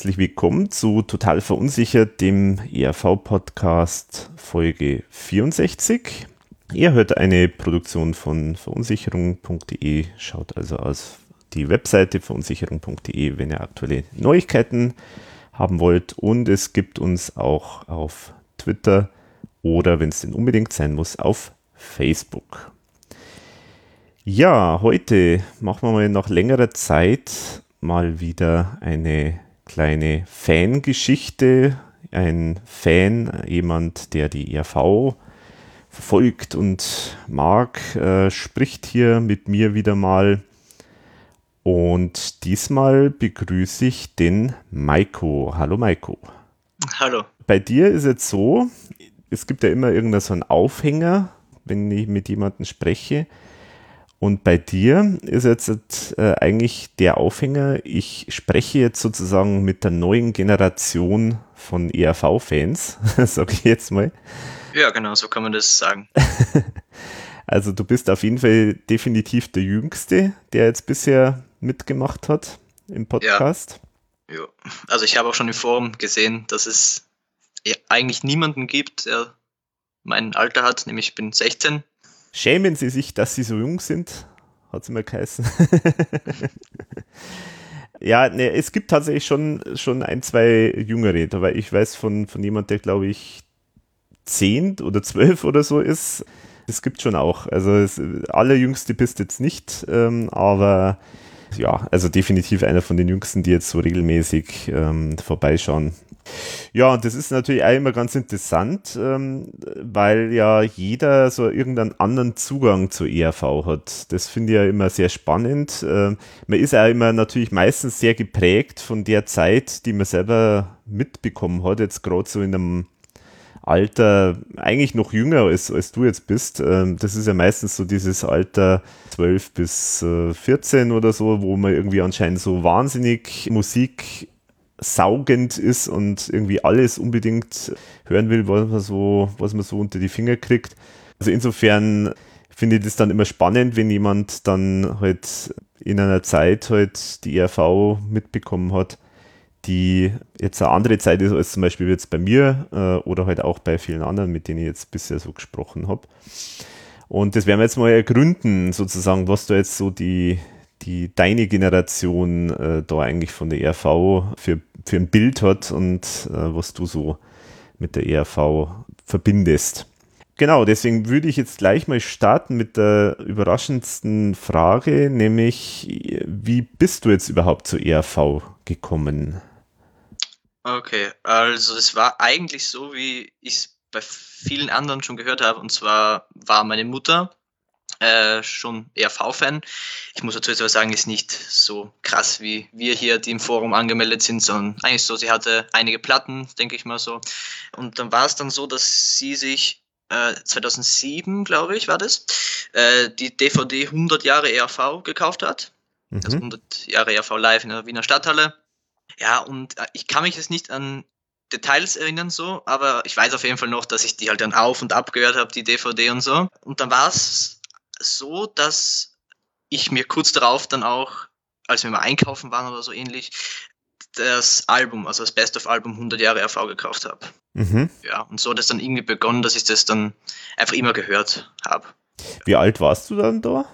Herzlich willkommen zu Total Verunsichert, dem ERV-Podcast Folge 64. Ihr hört eine Produktion von verunsicherung.de, schaut also aus die Webseite verunsicherung.de, wenn ihr aktuelle Neuigkeiten haben wollt. Und es gibt uns auch auf Twitter oder, wenn es denn unbedingt sein muss, auf Facebook. Ja, heute machen wir mal nach längerer Zeit mal wieder eine kleine Fangeschichte. Ein Fan, jemand, der die ERV verfolgt und mag, äh, spricht hier mit mir wieder mal. Und diesmal begrüße ich den Maiko. Hallo Maiko. Hallo. Bei dir ist es so, es gibt ja immer irgendeinen so einen Aufhänger, wenn ich mit jemandem spreche. Und bei dir ist jetzt äh, eigentlich der Aufhänger, ich spreche jetzt sozusagen mit der neuen Generation von ERV-Fans, sage ich jetzt mal. Ja, genau, so kann man das sagen. also du bist auf jeden Fall definitiv der Jüngste, der jetzt bisher mitgemacht hat im Podcast. Ja, ja. also ich habe auch schon im Forum gesehen, dass es eigentlich niemanden gibt, der mein Alter hat, nämlich ich bin 16 Schämen Sie sich, dass Sie so jung sind? Hat es immer geheißen. ja, ne, es gibt tatsächlich schon, schon ein, zwei Jüngere, aber ich weiß von, von jemand, der glaube ich zehn oder zwölf oder so ist. Das gibt schon auch. Also das allerjüngste bist jetzt nicht, ähm, aber ja, also definitiv einer von den Jüngsten, die jetzt so regelmäßig ähm, vorbeischauen. Ja, und das ist natürlich auch immer ganz interessant, ähm, weil ja jeder so irgendeinen anderen Zugang zur ERV hat. Das finde ich ja immer sehr spannend. Ähm, man ist ja immer natürlich meistens sehr geprägt von der Zeit, die man selber mitbekommen hat, jetzt gerade so in einem Alter, eigentlich noch jünger als, als du jetzt bist. Ähm, das ist ja meistens so dieses Alter 12 bis 14 äh, oder so, wo man irgendwie anscheinend so wahnsinnig Musik saugend ist und irgendwie alles unbedingt hören will, was man so, was man so unter die Finger kriegt. Also insofern finde ich das dann immer spannend, wenn jemand dann halt in einer Zeit halt die ERV mitbekommen hat, die jetzt eine andere Zeit ist als zum Beispiel jetzt bei mir äh, oder halt auch bei vielen anderen, mit denen ich jetzt bisher so gesprochen habe. Und das werden wir jetzt mal ergründen, sozusagen, was da jetzt so die, die deine Generation äh, da eigentlich von der ERV für, für ein Bild hat und äh, was du so mit der ERV verbindest. Genau, deswegen würde ich jetzt gleich mal starten mit der überraschendsten Frage, nämlich wie bist du jetzt überhaupt zur ERV gekommen? Okay, also es war eigentlich so, wie ich es bei vielen anderen schon gehört habe, und zwar war meine Mutter äh, schon ERV-Fan. Ich muss dazu jetzt aber sagen, ist nicht so krass, wie wir hier, die im Forum angemeldet sind, sondern eigentlich so, sie hatte einige Platten, denke ich mal so. Und dann war es dann so, dass sie sich äh, 2007, glaube ich, war das, äh, die DVD 100 Jahre ERV gekauft hat. Mhm. Also 100 Jahre ERV live in der Wiener Stadthalle. Ja, und äh, ich kann mich jetzt nicht an Details erinnern so, aber ich weiß auf jeden Fall noch, dass ich die halt dann auf und ab gehört habe, die DVD und so. Und dann war es so, dass ich mir kurz darauf dann auch, als wir mal einkaufen waren oder so ähnlich, das Album, also das Best of Album 100 Jahre RV gekauft habe. Mhm. Ja, und so hat es dann irgendwie begonnen, dass ich das dann einfach immer gehört habe. Wie alt warst du dann da?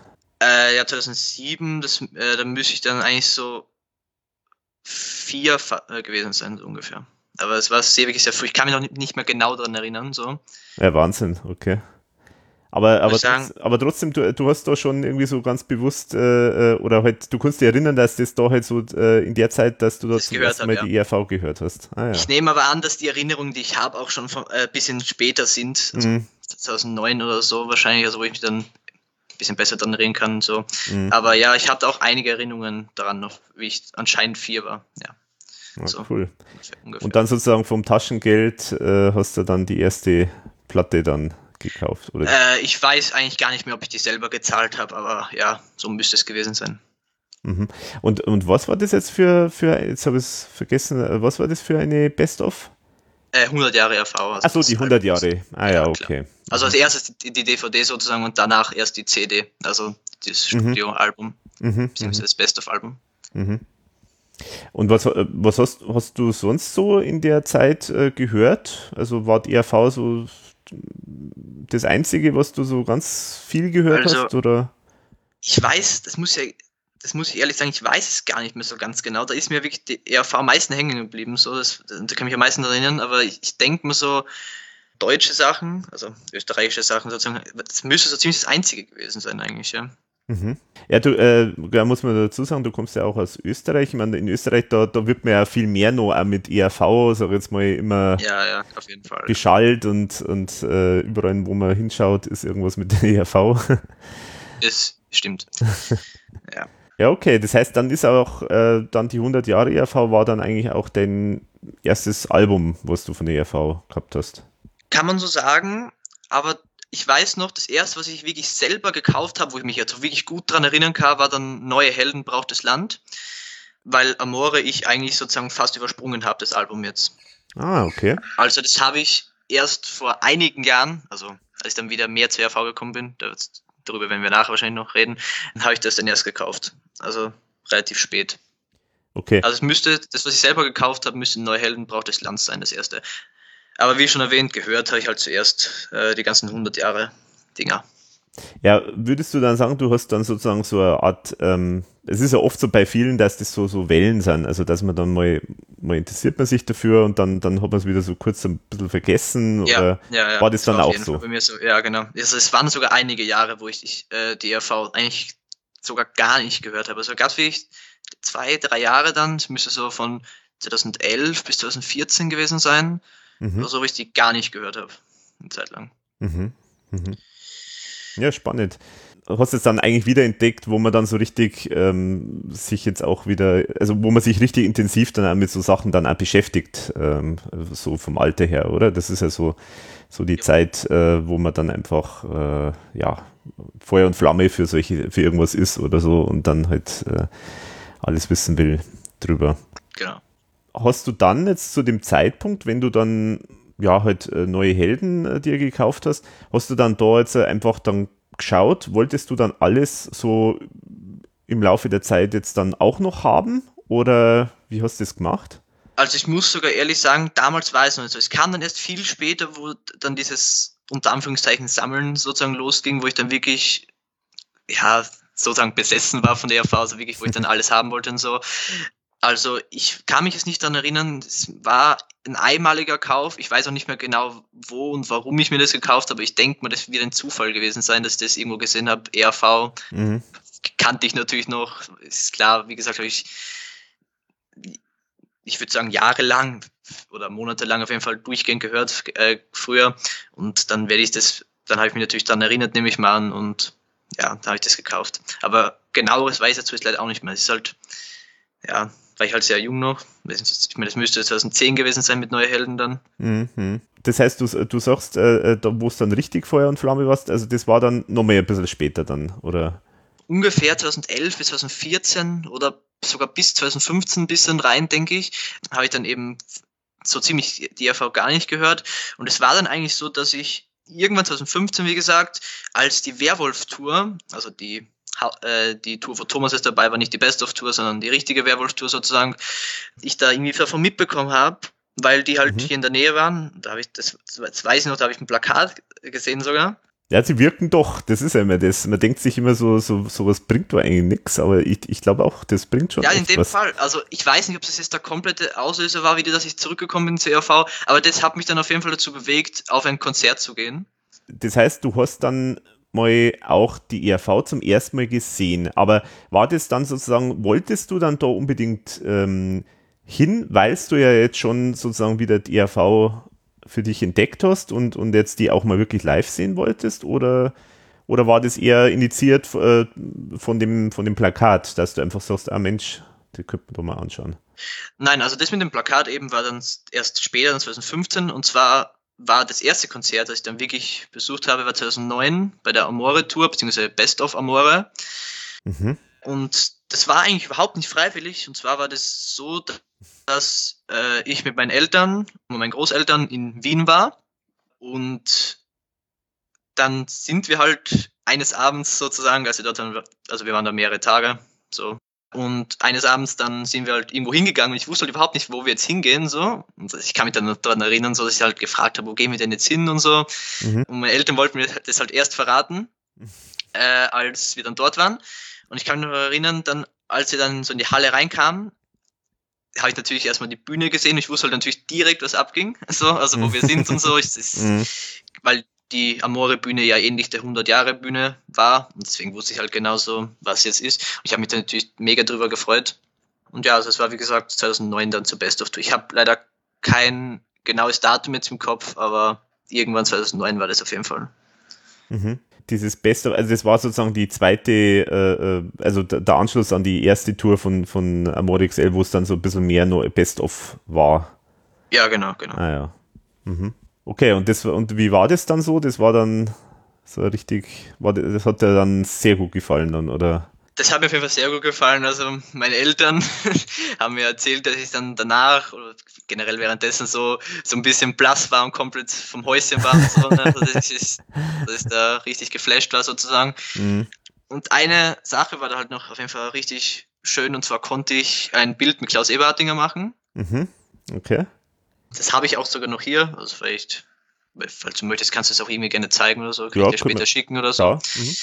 Äh, ja, 2007, das, äh, da müsste ich dann eigentlich so vier äh, gewesen sein, so ungefähr. Aber es war sehr, wirklich sehr früh. Ich kann mich noch nicht mehr genau daran erinnern. So. Ja, Wahnsinn, okay. Aber, aber, trotz, aber trotzdem, du, du hast da schon irgendwie so ganz bewusst, äh, äh, oder halt, du kannst dich erinnern, dass das da halt so äh, in der Zeit, dass du da zum ersten Mal hab, die ja. ERV gehört hast. Ah, ja. Ich nehme aber an, dass die Erinnerungen, die ich habe, auch schon ein äh, bisschen später sind. Also mhm. 2009 oder so wahrscheinlich, also wo ich mich dann ein bisschen besser daran erinnern kann. So. Mhm. Aber ja, ich hatte auch einige Erinnerungen daran noch, wie ich anscheinend vier war. Ja. Ah, so, cool. Und dann sozusagen vom Taschengeld äh, hast du dann die erste Platte dann gekauft, oder? Äh, ich weiß eigentlich gar nicht mehr, ob ich die selber gezahlt habe, aber ja, so müsste es gewesen sein. Mhm. Und, und was war das jetzt für, für jetzt habe ich es vergessen, äh, was war das für eine Best-of? Äh, 100 Jahre RV. Also Achso, die 100 Jahre. Ah ja, ja okay. Also als erstes die, die, DVD sozusagen und danach erst die CD, also das mhm. Studioalbum, mhm. beziehungsweise das Best-of-Album. Mhm. Und was, äh, was hast, hast du sonst so in der Zeit äh, gehört? Also war die ERV so das Einzige, was du so ganz viel gehört also, hast? Oder? Ich weiß, das muss ja, das muss ich ehrlich sagen, ich weiß es gar nicht mehr so ganz genau. Da ist mir wirklich die ERV am meisten hängen geblieben. So, das, da kann ich mich am meisten erinnern, aber ich, ich denke mir so, deutsche Sachen, also österreichische Sachen sozusagen, das müsste so ziemlich das Einzige gewesen sein eigentlich, ja. Mhm. Ja, du, äh, da muss man dazu sagen, du kommst ja auch aus Österreich. Ich meine, in Österreich, da, da wird man ja viel mehr noch auch mit ERV, sag jetzt mal, immer ja, ja, beschallt und, und äh, überall, wo man hinschaut, ist irgendwas mit der ERV. Das stimmt. ja. Ja, okay. Das heißt, dann ist auch äh, dann die 100 Jahre ERV war dann eigentlich auch dein erstes Album, was du von der ERV gehabt hast. Kann man so sagen, aber ich weiß noch, das erste, was ich wirklich selber gekauft habe, wo ich mich jetzt wirklich gut dran erinnern kann, war dann Neue Helden braucht das Land, weil Amore ich eigentlich sozusagen fast übersprungen habe, das Album jetzt. Ah, okay. Also das habe ich erst vor einigen Jahren, also als ich dann wieder mehr zu RV gekommen bin, darüber werden wir nachher wahrscheinlich noch reden, dann habe ich das dann erst gekauft. Also relativ spät. Okay. Also es müsste, das, was ich selber gekauft habe, müsste Neue Helden braucht das Land sein, das erste. Aber wie schon erwähnt, gehört habe ich halt zuerst äh, die ganzen 100 Jahre Dinger. Ja, würdest du dann sagen, du hast dann sozusagen so eine Art, ähm, es ist ja oft so bei vielen, dass das so, so Wellen sind, also dass man dann mal, mal interessiert man sich dafür und dann, dann hat man es wieder so kurz ein bisschen vergessen ja, oder ja, ja, war das, das dann war auch so? so? Ja, genau. Also es waren sogar einige Jahre, wo ich äh, die ERV eigentlich sogar gar nicht gehört habe. Also gab es wirklich zwei, drei Jahre dann, es müsste so von 2011 bis 2014 gewesen sein, mhm. so richtig gar nicht gehört habe. Eine Zeit lang. Mhm. Mhm. Ja, spannend. Hast du es dann eigentlich wieder entdeckt, wo man dann so richtig ähm, sich jetzt auch wieder, also wo man sich richtig intensiv dann auch mit so Sachen dann auch beschäftigt, ähm, so vom Alter her, oder? Das ist ja so, so die ja. Zeit, äh, wo man dann einfach, äh, ja, Feuer und Flamme für solche, für irgendwas ist oder so und dann halt äh, alles wissen will drüber. Genau hast du dann jetzt zu dem Zeitpunkt, wenn du dann ja halt äh, neue Helden äh, dir gekauft hast, hast du dann da jetzt einfach dann geschaut, wolltest du dann alles so im Laufe der Zeit jetzt dann auch noch haben oder wie hast du das gemacht? Also ich muss sogar ehrlich sagen, damals war es noch nicht so. Es kam dann erst viel später, wo dann dieses unter Anführungszeichen Sammeln sozusagen losging, wo ich dann wirklich ja sozusagen besessen war von der ERV, also wirklich, wo ich dann alles haben wollte und so. Also ich kann mich jetzt nicht daran erinnern, es war ein einmaliger Kauf. Ich weiß auch nicht mehr genau, wo und warum ich mir das gekauft habe. Ich denke mal, das wird ein Zufall gewesen sein, dass ich das irgendwo gesehen habe. ERV mhm. kannte ich natürlich noch. Ist klar, wie gesagt, habe ich, ich würde sagen, jahrelang oder monatelang auf jeden Fall durchgehend gehört äh, früher. Und dann werde ich das, dann habe ich mich natürlich daran erinnert, nehme ich mal an. Und ja, da habe ich das gekauft. Aber genaueres weiß ich dazu jetzt leider auch nicht mehr. Es ist halt, ja, war ich halt sehr jung noch. Ich meine, das müsste 2010 gewesen sein mit Neue Helden dann. Mhm. Das heißt, du, du sagst, äh, äh da wo es dann richtig Feuer und Flamme warst, also das war dann noch mehr ein bisschen später dann, oder? Ungefähr 2011 bis 2014 oder sogar bis 2015 ein bisschen rein, denke ich, habe ich dann eben so ziemlich die ERV gar nicht gehört. Und es war dann eigentlich so, dass ich irgendwann 2015, wie gesagt, als die Werwolf-Tour, also die die Tour von Thomas ist dabei war, nicht die Best-of-Tour, sondern die richtige Werwolf-Tour sozusagen, ich da irgendwie davon mitbekommen habe, weil die halt mhm. hier in der Nähe waren. Da habe ich, das, das weiß ich noch, da habe ich ein Plakat gesehen sogar. Ja, sie wirken doch, das ist ja immer das. Man denkt sich immer so, so sowas bringt doch eigentlich nichts, aber ich, ich glaube auch, das bringt schon. Ja, in dem was. Fall. Also ich weiß nicht, ob das jetzt der komplette Auslöser war, wieder, dass ich zurückgekommen bin zur ERV, aber das hat mich dann auf jeden Fall dazu bewegt, auf ein Konzert zu gehen. Das heißt, du hast dann mal auch die ERV zum ersten Mal gesehen. Aber war das dann sozusagen, wolltest du dann da unbedingt ähm, hin, weil du ja jetzt schon sozusagen wieder die ERV für dich entdeckt hast und, und jetzt die auch mal wirklich live sehen wolltest? Oder, oder war das eher initiiert äh, von, dem, von dem Plakat, dass du einfach sagst, ah Mensch, die könnte man doch mal anschauen? Nein, also das mit dem Plakat eben war dann erst später, 2015, und zwar war das erste Konzert, das ich dann wirklich besucht habe, war 2009 bei der Amore Tour, beziehungsweise Best of Amore. Mhm. Und das war eigentlich überhaupt nicht freiwillig. Und zwar war das so, dass äh, ich mit meinen Eltern und meinen Großeltern in Wien war. Und dann sind wir halt eines Abends sozusagen, also, dort also wir waren da mehrere Tage, so und eines Abends dann sind wir halt irgendwo hingegangen und ich wusste halt überhaupt nicht, wo wir jetzt hingehen. So. Und ich kann mich dann daran erinnern, so, dass ich halt gefragt habe, wo gehen wir denn jetzt hin und so. Mhm. Und meine Eltern wollten mir das halt erst verraten, äh, als wir dann dort waren. Und ich kann mich noch erinnern, dann, als wir dann so in die Halle reinkamen, habe ich natürlich erstmal die Bühne gesehen. Ich wusste halt natürlich direkt, was abging. So, also wo wir sind und so. Ich, das, mhm. Weil die Amore-Bühne ja ähnlich der 100-Jahre-Bühne war. Und deswegen wusste ich halt genauso, was jetzt ist. Und ich habe mich da natürlich mega drüber gefreut. Und ja, also es war wie gesagt 2009 dann zur Best of Tour. Ich habe leider kein genaues Datum jetzt im Kopf, aber irgendwann 2009 war das auf jeden Fall. Mhm. Dieses Best of, also das war sozusagen die zweite, äh, äh also der Anschluss an die erste Tour von, von Amore XL, wo es dann so ein bisschen mehr nur Best of war. Ja, genau, genau. Ah ja. Mhm. Okay, und, das, und wie war das dann so? Das war dann so richtig, war, das hat dir dann sehr gut gefallen dann, oder? Das hat mir auf jeden Fall sehr gut gefallen. Also meine Eltern haben mir erzählt, dass ich dann danach oder generell währenddessen so, so ein bisschen blass war und komplett vom Häuschen war. Und so, ne? also dass, ich, dass ich da richtig geflasht war sozusagen. Mhm. Und eine Sache war da halt noch auf jeden Fall richtig schön und zwar konnte ich ein Bild mit Klaus Eberhardinger machen. Mhm. Okay. Das habe ich auch sogar noch hier. Also vielleicht, falls du möchtest, kannst du es auch irgendwie gerne zeigen oder so. Kann ja, ich dir später wir. schicken oder so. Ja, mhm.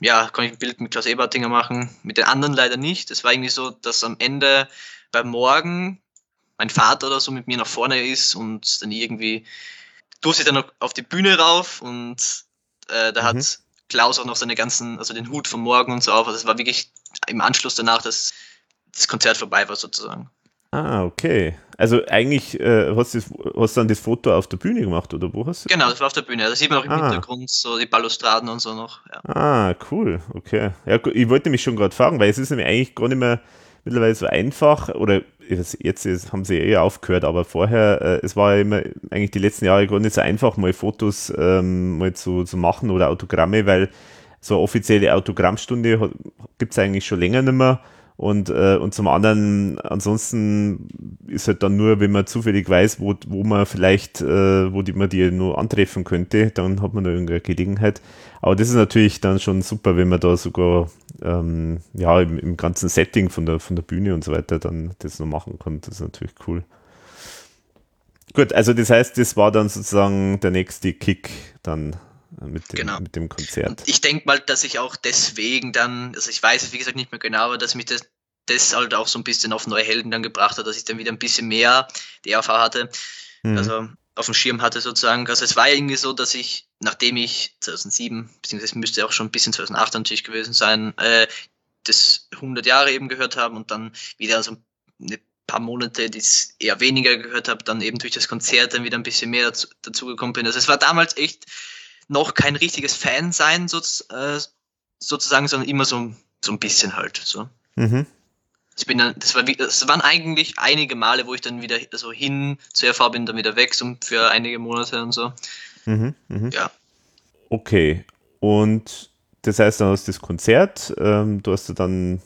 ja, kann ich ein Bild mit Klaus Ebertinger machen. Mit den anderen leider nicht. Das war irgendwie so, dass am Ende beim Morgen mein Vater oder so mit mir nach vorne ist und dann irgendwie durfte ich dann noch auf die Bühne rauf und äh, da mhm. hat Klaus auch noch seine ganzen, also den Hut vom Morgen und so auf. Also es war wirklich im Anschluss danach, dass das Konzert vorbei war sozusagen. Ah, okay. Also eigentlich äh, hast du hast dann das Foto auf der Bühne gemacht, oder wo hast du? Genau, das war auf der Bühne. Da sieht man auch im ah. Hintergrund so die Balustraden und so noch. Ja. Ah, cool. Okay. Ja, ich wollte mich schon gerade fragen, weil es ist nämlich eigentlich gar nicht mehr mittlerweile so einfach, oder jetzt haben sie eher aufgehört, aber vorher, äh, es war ja immer eigentlich die letzten Jahre gar nicht so einfach, mal Fotos ähm, mal zu, zu machen oder Autogramme, weil so eine offizielle Autogrammstunde gibt es eigentlich schon länger nicht mehr. Und, äh, und zum anderen, ansonsten ist halt dann nur, wenn man zufällig weiß, wo, wo man vielleicht, äh, wo die, man die nur antreffen könnte, dann hat man da irgendeine Gelegenheit. Aber das ist natürlich dann schon super, wenn man da sogar ähm, ja, im, im ganzen Setting von der, von der Bühne und so weiter dann das noch machen kann. Das ist natürlich cool. Gut, also das heißt, das war dann sozusagen der nächste Kick dann mit dem, genau. mit dem Konzert. Und ich denke mal, dass ich auch deswegen dann, also ich weiß es wie gesagt nicht mehr genau, aber dass mich das, das halt auch so ein bisschen auf neue Helden dann gebracht hat, dass ich dann wieder ein bisschen mehr die RV hatte, mhm. also auf dem Schirm hatte sozusagen. Also es war irgendwie so, dass ich, nachdem ich 2007, beziehungsweise müsste auch schon ein bisschen 2008 natürlich gewesen sein, äh, das 100 Jahre eben gehört haben und dann wieder so ein paar Monate, die es eher weniger gehört habe, dann eben durch das Konzert dann wieder ein bisschen mehr dazu, dazu gekommen bin. Also es war damals echt noch kein richtiges Fan sein, so, äh, sozusagen, sondern immer so, so ein bisschen halt. So. Mhm. Ich bin dann, das, war, das waren eigentlich einige Male, wo ich dann wieder so hin zur RV bin, dann wieder weg, so für einige Monate und so. Mhm, mh. Ja. Okay. Und das heißt, dann hast du das Konzert, ähm, du hast dann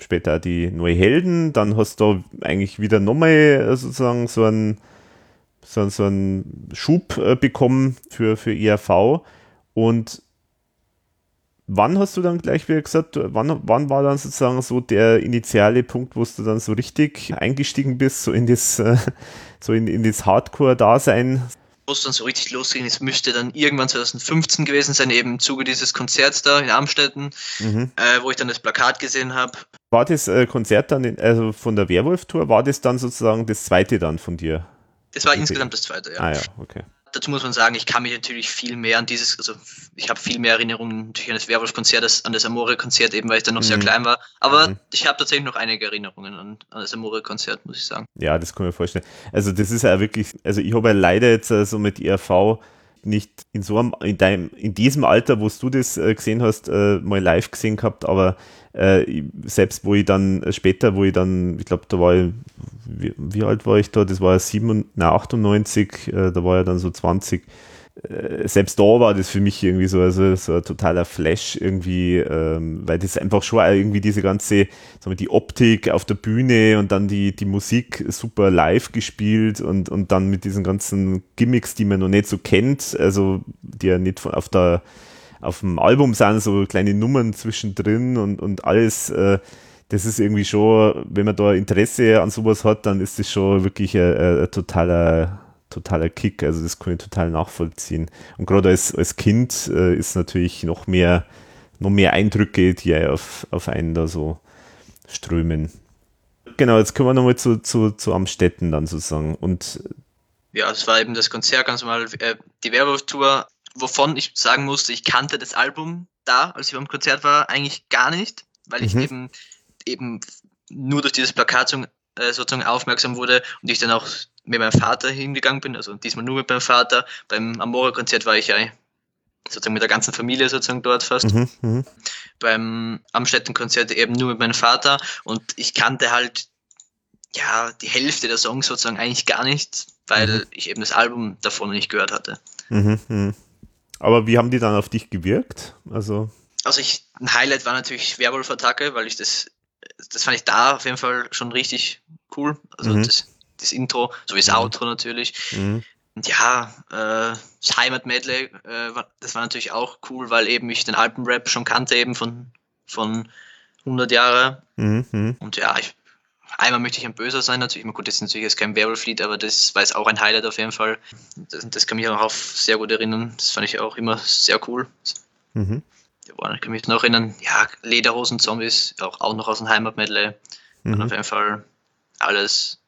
später die neue Helden, dann hast du eigentlich wieder nochmal äh, sozusagen so einen, so, so einen Schub äh, bekommen für, für ERV. Und wann hast du dann gleich wieder gesagt, wann, wann war dann sozusagen so der initiale Punkt, wo du dann so richtig eingestiegen bist, so in das, äh, so in, in das Hardcore-Dasein? Wo es dann so richtig losging, es müsste dann irgendwann 2015 gewesen sein, eben im Zuge dieses Konzerts da in Amstetten, mhm. äh, wo ich dann das Plakat gesehen habe. War das äh, Konzert dann, in, also von der Werwolf-Tour, war das dann sozusagen das zweite dann von dir? Das war okay. insgesamt das zweite, ja. Ah ja, okay dazu muss man sagen, ich kann mich natürlich viel mehr an dieses, also ich habe viel mehr Erinnerungen natürlich an das Werwolf-Konzert als an das Amore-Konzert, eben weil ich dann noch mhm. sehr klein war. Aber mhm. ich habe tatsächlich noch einige Erinnerungen an, an das Amore-Konzert, muss ich sagen. Ja, das kann ich mir vorstellen. Also das ist ja wirklich, also ich habe ja leider jetzt äh, so mit ERV nicht in so einem, in deinem, in diesem Alter, wo du das äh, gesehen hast, äh, mal live gesehen gehabt, aber äh, selbst wo ich dann äh, später, wo ich dann, ich glaube, da war ich, wie, wie, alt war ich da? Das war ja 7, na, 98, äh, da war ja dann so 20 äh, selbst da war das für mich irgendwie so, also, so ein totaler Flash irgendwie, ähm, weil das einfach schon irgendwie diese ganze, sagen wir, die Optik auf der Bühne und dann die, die Musik super live gespielt und, und dann mit diesen ganzen Gimmicks, die man noch nicht so kennt, also die ja nicht auf der auf dem Album sind so kleine Nummern zwischendrin und, und alles, äh, das ist irgendwie schon, wenn man da Interesse an sowas hat, dann ist das schon wirklich ein, ein totaler totaler Kick. Also das kann ich total nachvollziehen. Und gerade als, als Kind äh, ist natürlich noch mehr, noch mehr Eindrücke, die auf, auf einen da so strömen. Genau, jetzt kommen wir nochmal zu, zu, zu Amstetten dann sozusagen. Und ja, es war eben das Konzert ganz normal, äh, die Werwolf-Tour, wovon ich sagen musste, ich kannte das Album da, als ich beim Konzert war, eigentlich gar nicht, weil ich mhm. eben, eben nur durch dieses Plakat äh, sozusagen aufmerksam wurde und ich dann auch mit meinem Vater hingegangen bin, also diesmal nur mit meinem Vater. Beim Amora-Konzert war ich ja sozusagen mit der ganzen Familie sozusagen dort fast. Mhm, mh. Beim Amstetten-Konzert eben nur mit meinem Vater und ich kannte halt ja die Hälfte der Songs sozusagen eigentlich gar nicht, weil mhm. ich eben das Album davon nicht gehört hatte. Mhm, mh. Aber wie haben die dann auf dich gewirkt? Also, also ich, ein Highlight war natürlich Werwolf-Attacke, weil ich das, das fand ich da auf jeden Fall schon richtig cool. Also mhm. das das Intro, so wie das mhm. Outro natürlich. Mhm. Und ja, äh, das Heimat-Medley, äh, das war natürlich auch cool, weil eben ich den Alpenrap schon kannte, eben von, von 100 Jahre. Mhm, mhm. Und ja, ich, einmal möchte ich ein Böser sein, natürlich. Gut, das ist natürlich jetzt kein Werwolf-Lied, aber das war jetzt auch ein Highlight auf jeden Fall. Das, das, kann mich auch auf sehr gut erinnern. Das fand ich auch immer sehr cool. Mhm. Ja, ich kann mich noch erinnern, ja, Lederhosen-Zombies, auch, auch noch aus dem Heimat-Medley. Mhm. Auf jeden Fall alles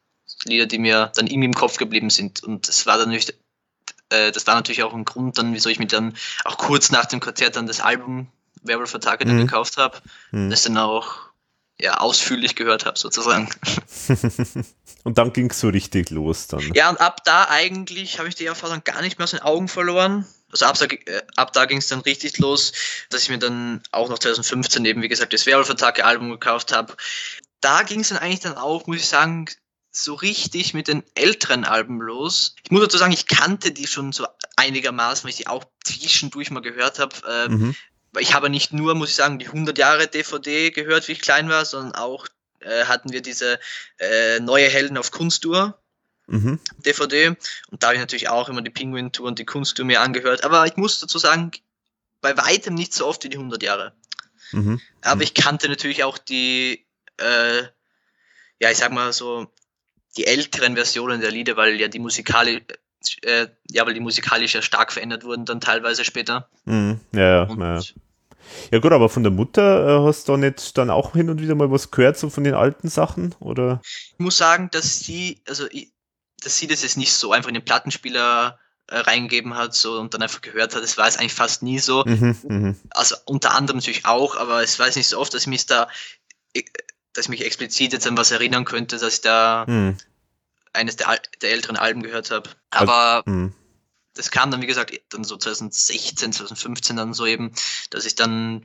Lieder, die mir dann irgendwie im Kopf geblieben sind. Und das war dann natürlich, äh, das war natürlich auch ein Grund, dann, wieso ich mir dann auch kurz nach dem Konzert dann das Album Werewolf Attack mhm. gekauft habe. Mhm. Das dann auch ja, ausführlich gehört habe, sozusagen. und dann ging es so richtig los dann. Ja, und ab da eigentlich habe ich die Erfahrung gar nicht mehr aus den Augen verloren. Also ab, äh, ab da ging es dann richtig los, dass ich mir dann auch noch 2015 eben, wie gesagt, das Werewolf Attack Album gekauft habe. Da ging es dann eigentlich dann auch, muss ich sagen, so richtig mit den älteren Alben los. Ich muss dazu sagen, ich kannte die schon so einigermaßen, weil ich die auch zwischendurch mal gehört habe. Äh, mhm. Ich habe nicht nur, muss ich sagen, die 100 Jahre DVD gehört, wie ich klein war, sondern auch äh, hatten wir diese äh, neue Helden auf Kunsttour. Mhm. DVD und da habe ich natürlich auch immer die Penguin Tour und die Kunsttour mir angehört, aber ich muss dazu sagen, bei weitem nicht so oft wie die 100 Jahre. Mhm. Aber ich kannte natürlich auch die, äh, ja, ich sag mal so, die älteren Versionen der Lieder, weil ja die musikalisch, äh, ja, weil die musikalisch ja stark verändert wurden dann teilweise später. Mhm. Ja, ja, ja. Ja gut, aber von der Mutter äh, hast du nicht dann auch hin und wieder mal was gehört, so von den alten Sachen, oder? Ich muss sagen, dass sie, also dass sie das jetzt nicht so einfach in den Plattenspieler äh, reingegeben hat so und dann einfach gehört hat. Das war es eigentlich fast nie so. Mhm, mh. Also unter anderem natürlich auch, aber es war jetzt nicht so oft, dass ich mich da äh, dass ich mich explizit jetzt an was erinnern könnte, dass ich da hm. Eines der, der, älteren Alben gehört habe. Aber also, das kam dann, wie gesagt, dann so 2016, 2015 dann so eben, dass ich dann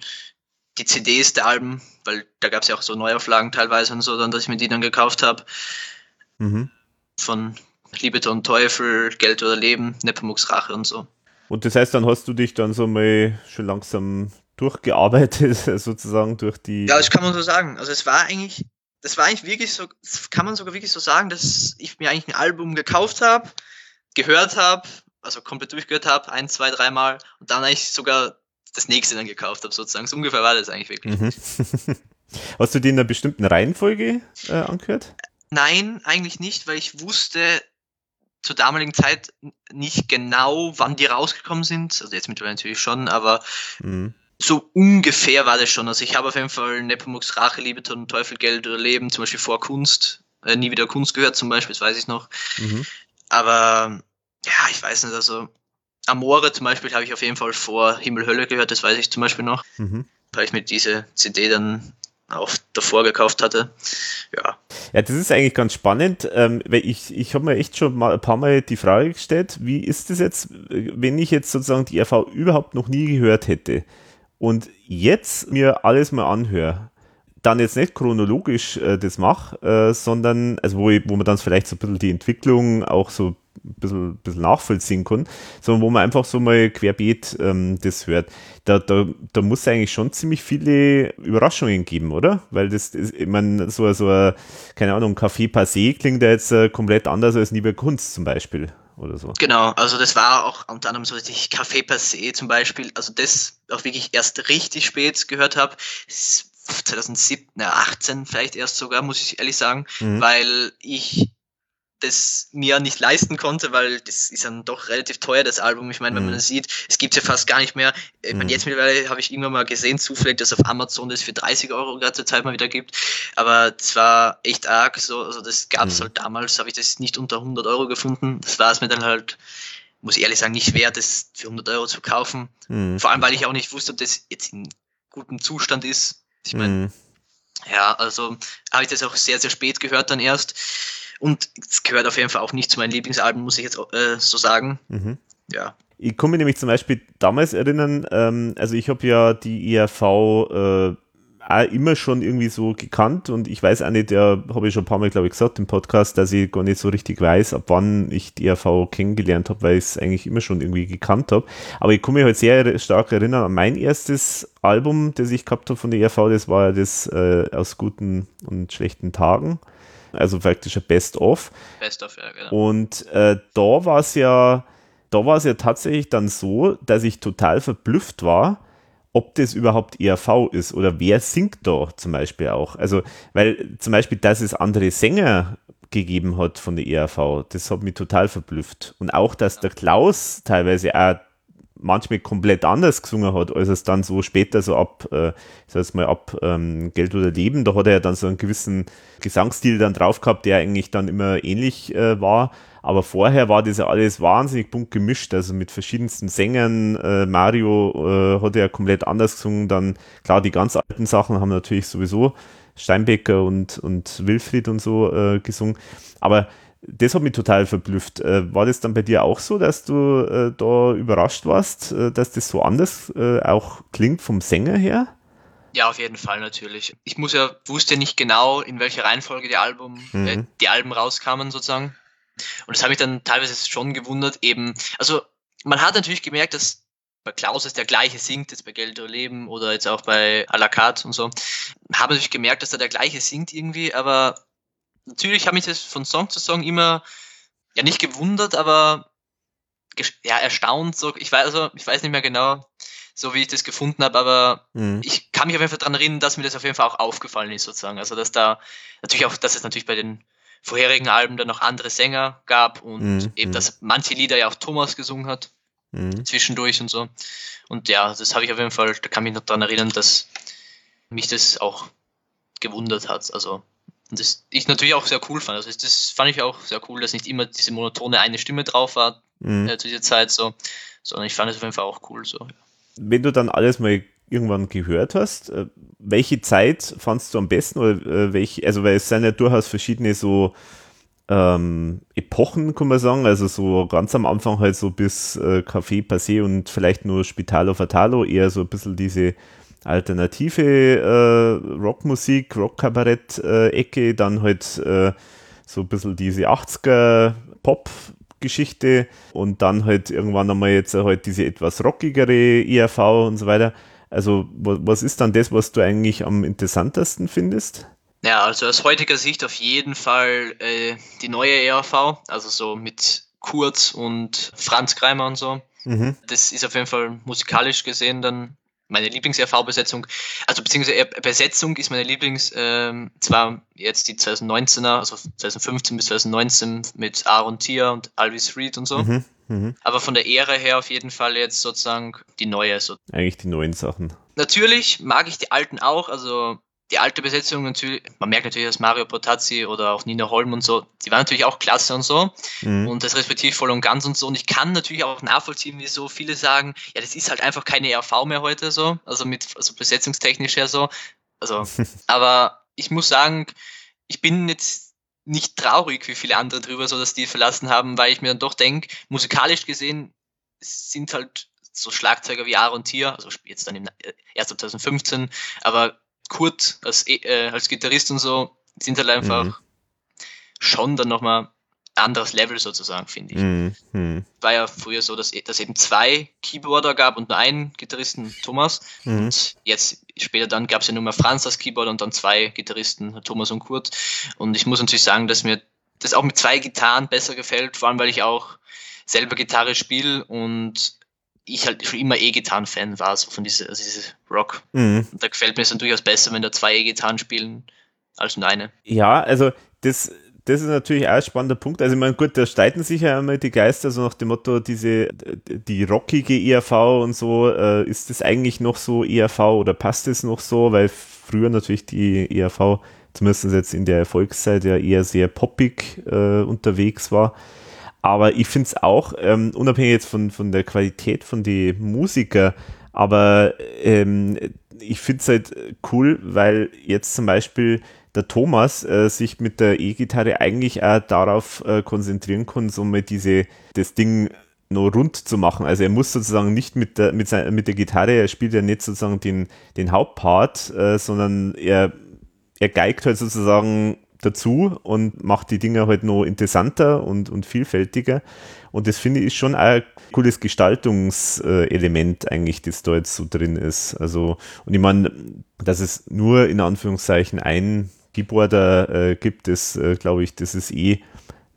die CDs der Alben, weil da gab es ja auch so Neuauflagen teilweise und so, dann, dass ich mir die dann gekauft habe. Mhm. Von Liebe und Teufel, Geld oder Leben, Nepomuk's Rache und so. Und das heißt, dann hast du dich dann so mal schon langsam durchgearbeitet, sozusagen durch die. Ja, das kann man so sagen. Also es war eigentlich, das war eigentlich wirklich so, kann man sogar wirklich so sagen, dass ich mir eigentlich ein Album gekauft habe, gehört habe, also komplett durchgehört habe, ein, zwei, dreimal und dann eigentlich sogar das nächste dann gekauft habe, sozusagen. So ungefähr war das eigentlich wirklich. Mhm. Hast du die in einer bestimmten Reihenfolge äh, angehört? Nein, eigentlich nicht, weil ich wusste zur damaligen Zeit nicht genau, wann die rausgekommen sind. Also jetzt mittlerweile natürlich schon, aber mhm. So ungefähr war das schon. Also ich habe auf jeden Fall Nepomuk's Rache, Liebe, Tod Teufel, Geld oder Leben, zum Beispiel vor Kunst, äh, nie wieder Kunst gehört zum Beispiel, das weiß ich noch. Mhm. Aber ja, ich weiß nicht, also Amore zum Beispiel habe ich auf jeden Fall vor Himmel Hölle gehört, das weiß ich zum Beispiel noch, mhm. weil ich mir diese CD dann auch davor gekauft hatte. Ja. Ja, das ist eigentlich ganz spannend, ähm, weil ich, ich habe mir echt schon mal ein paar Mal die Frage gestellt, wie ist das jetzt, wenn ich jetzt sozusagen die RV überhaupt noch nie gehört hätte und jetzt mir alles mal anhöre, dann jetzt nicht chronologisch äh, das mache, äh, sondern, also wo, ich, wo man dann vielleicht so ein bisschen die Entwicklung auch so ein bisschen, bisschen nachvollziehen kann, sondern wo man einfach so mal querbeet ähm, das hört. Da, da, da muss es eigentlich schon ziemlich viele Überraschungen geben, oder? Weil das, ist, ich meine, so, so ein, keine Ahnung, Café Passé klingt ja jetzt äh, komplett anders als Nieber Kunst zum Beispiel. Oder so. Genau, also das war auch unter anderem so, ich Café Passé zum Beispiel, also das auch wirklich erst richtig spät gehört habe. 2017, 18 vielleicht erst sogar, muss ich ehrlich sagen, mhm. weil ich das mir nicht leisten konnte, weil das ist dann doch relativ teuer, das Album. Ich meine, wenn man mhm. das sieht, es gibt ja fast gar nicht mehr. Ich meine, mhm. jetzt mittlerweile habe ich irgendwann mal gesehen, zufällig, dass auf Amazon das für 30 Euro gerade zur Zeit mal wieder gibt. Aber es war echt arg, so, also das gab es mhm. halt damals, habe ich das nicht unter 100 Euro gefunden. Das war es mir dann halt, muss ich ehrlich sagen, nicht wert, das für 100 Euro zu kaufen. Mhm. Vor allem, weil ich auch nicht wusste, ob das jetzt in gutem Zustand ist. Ich meine, mhm. ja, also habe ich das auch sehr, sehr spät gehört dann erst. Und es gehört auf jeden Fall auch nicht zu meinen Lieblingsalben, muss ich jetzt äh, so sagen. Mhm. Ja. Ich mich nämlich zum Beispiel damals erinnern, ähm, also ich habe ja die ERV äh, auch immer schon irgendwie so gekannt und ich weiß auch nicht, ja, habe ich schon ein paar Mal, glaube ich, gesagt im Podcast, dass ich gar nicht so richtig weiß, ab wann ich die ERV kennengelernt habe, weil ich es eigentlich immer schon irgendwie gekannt habe. Aber ich kann mich halt sehr stark erinnern an mein erstes Album, das ich gehabt habe von der ERV, das war ja das äh, aus guten und schlechten Tagen also praktisch ein Best-of. Best-of, ja, genau. Und äh, da war es ja, da war es ja tatsächlich dann so, dass ich total verblüfft war, ob das überhaupt ERV ist oder wer singt da zum Beispiel auch. Also, weil zum Beispiel, dass es andere Sänger gegeben hat von der ERV, das hat mich total verblüfft. Und auch, dass der Klaus teilweise auch manchmal komplett anders gesungen hat, als es dann so später so ab, äh, ich sag mal ab ähm, Geld oder Leben, da hat er ja dann so einen gewissen Gesangsstil dann drauf gehabt, der eigentlich dann immer ähnlich äh, war. Aber vorher war das ja alles wahnsinnig bunt gemischt, also mit verschiedensten Sängern. Äh, Mario äh, hat ja komplett anders gesungen. Dann, klar, die ganz alten Sachen haben natürlich sowieso Steinbecker und, und Wilfried und so äh, gesungen. Aber das hat mich total verblüfft. Äh, war das dann bei dir auch so, dass du äh, da überrascht warst, äh, dass das so anders äh, auch klingt vom Sänger her? Ja, auf jeden Fall natürlich. Ich muss ja, wusste nicht genau, in welcher Reihenfolge die Album, äh, mhm. die Alben rauskamen sozusagen. Und das habe ich dann teilweise schon gewundert, eben, also man hat natürlich gemerkt, dass bei Klaus ist der gleiche singt, jetzt bei Geld oder Leben oder jetzt auch bei à la carte und so, habe natürlich gemerkt, dass er der gleiche singt irgendwie, aber natürlich habe ich das von Song zu Song immer ja nicht gewundert, aber ja erstaunt. So, ich weiß also, ich weiß nicht mehr genau, so wie ich das gefunden habe, aber mhm. ich kann mich auf jeden Fall daran erinnern, dass mir das auf jeden Fall auch aufgefallen ist sozusagen. Also dass da natürlich auch, dass es natürlich bei den vorherigen Alben dann noch andere Sänger gab und mhm. eben, mhm. dass manche Lieder ja auch Thomas gesungen hat mhm. zwischendurch und so. Und ja, das habe ich auf jeden Fall, da kann ich mich noch daran erinnern, dass mich das auch gewundert hat. Also und das ich natürlich auch sehr cool fand. Also das fand ich auch sehr cool, dass nicht immer diese monotone eine Stimme drauf war mhm. äh, zu dieser Zeit so, sondern ich fand es auf jeden Fall auch cool so. Wenn du dann alles mal irgendwann gehört hast, äh, welche Zeit fandst du am besten oder äh, welche, also weil es sind ja durchaus verschiedene so ähm, Epochen, kann man sagen, also so ganz am Anfang halt so bis äh, Café Passé und vielleicht nur Spitalo Fatalo, eher so ein bisschen diese alternative äh, Rockmusik, Rockkabarett-Ecke, äh, dann halt äh, so ein bisschen diese 80er Pop-Geschichte und dann halt irgendwann einmal jetzt halt diese etwas rockigere ERV und so weiter. Also, was ist dann das, was du eigentlich am interessantesten findest? Ja, also aus heutiger Sicht auf jeden Fall äh, die neue ERV, also so mit Kurz und Franz Kreimer und so. Mhm. Das ist auf jeden Fall musikalisch gesehen dann meine Lieblings-RV-Besetzung. Also beziehungsweise Besetzung ist meine Lieblings, ähm, zwar jetzt die 2019er, also 2015 bis 2019 mit Aaron Tier und Alvis Reed und so. Mhm. Mhm. Aber von der Ehre her auf jeden Fall jetzt sozusagen die neue. So. Eigentlich die neuen Sachen. Natürlich mag ich die alten auch, also die alte Besetzung natürlich, man merkt natürlich, dass Mario Potazzi oder auch Nina Holm und so, die waren natürlich auch klasse und so. Mhm. Und das respektive voll und ganz und so. Und ich kann natürlich auch nachvollziehen, wieso viele sagen, ja, das ist halt einfach keine RV mehr heute so, also mit, also besetzungstechnisch her so. Also, aber ich muss sagen, ich bin jetzt nicht traurig wie viele andere drüber, so dass die verlassen haben, weil ich mir dann doch denke, musikalisch gesehen sind halt so Schlagzeuger wie Aaron Tier, also jetzt dann im, äh, erst 2015, aber Kurt als, e, äh, als Gitarrist und so sind halt einfach mhm. schon dann nochmal anderes Level sozusagen, finde ich. Mhm. War ja früher so, dass, dass eben zwei Keyboarder gab und nur einen Gitarristen, Thomas. Mhm. Und jetzt später dann gab es ja nur mehr Franz als Keyboarder und dann zwei Gitarristen, Thomas und Kurt. Und ich muss natürlich sagen, dass mir das auch mit zwei Gitarren besser gefällt, vor allem weil ich auch selber Gitarre spiele und ich halt schon immer E-Gitarren-Fan war, so von dieser, also diese Rock. Mhm. da gefällt mir es dann durchaus besser, wenn da zwei E-Gitarren spielen, als nur eine. Ja, also das, das ist natürlich auch ein spannender Punkt. Also, ich meine, gut, da streiten sich ja immer die Geister, so nach dem Motto, diese, die rockige ERV und so, äh, ist das eigentlich noch so ERV oder passt es noch so? Weil früher natürlich die ERV, zumindest jetzt in der Erfolgszeit, ja eher sehr poppig äh, unterwegs war. Aber ich finde es auch, ähm, unabhängig jetzt von, von der Qualität von den Musiker, aber ähm, ich finde es halt cool, weil jetzt zum Beispiel der Thomas äh, sich mit der E-Gitarre eigentlich auch darauf äh, konzentrieren kann, so mal diese, das Ding noch rund zu machen. Also er muss sozusagen nicht mit der, mit, seiner, mit der Gitarre, er spielt ja nicht sozusagen den, den Hauptpart, äh, sondern er, er geigt halt sozusagen dazu und macht die Dinge halt noch interessanter und, und vielfältiger. Und das finde ich schon ein cooles Gestaltungselement eigentlich, das da jetzt so drin ist. Also, und ich meine, dass es nur in Anführungszeichen ein Keyboarder äh, gibt, das äh, glaube ich, das ist eh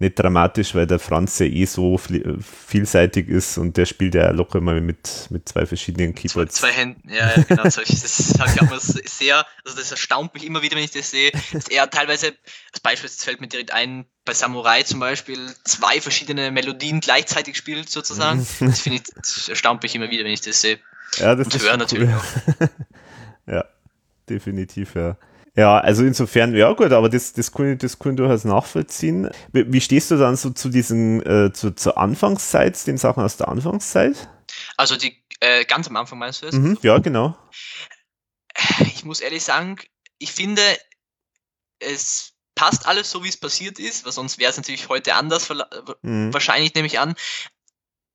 nicht dramatisch, weil der Franz ja eh so vielseitig ist und der spielt ja locker mal mit, mit zwei verschiedenen Keyboards. Zwei, zwei Händen, ja, ja genau. das ich auch sehr, also das erstaunt mich immer wieder, wenn ich das sehe, dass er teilweise, als Beispiel, das fällt mir direkt ein, bei Samurai zum Beispiel zwei verschiedene Melodien gleichzeitig spielt, sozusagen. Das finde ich, das erstaunt mich immer wieder, wenn ich das sehe. Ja, das und ist höre natürlich auch. ja, definitiv, ja. Ja, also insofern, ja gut, aber das, das, kann, ich, das kann ich durchaus nachvollziehen. Wie, wie stehst du dann so zu diesen, äh, zu, zur Anfangszeit, den Sachen aus der Anfangszeit? Also die, äh, ganz am Anfang meinst du es? Mhm, ja, genau. Ich muss ehrlich sagen, ich finde, es passt alles so, wie es passiert ist, weil sonst wäre es natürlich heute anders, mhm. wahrscheinlich nehme ich an.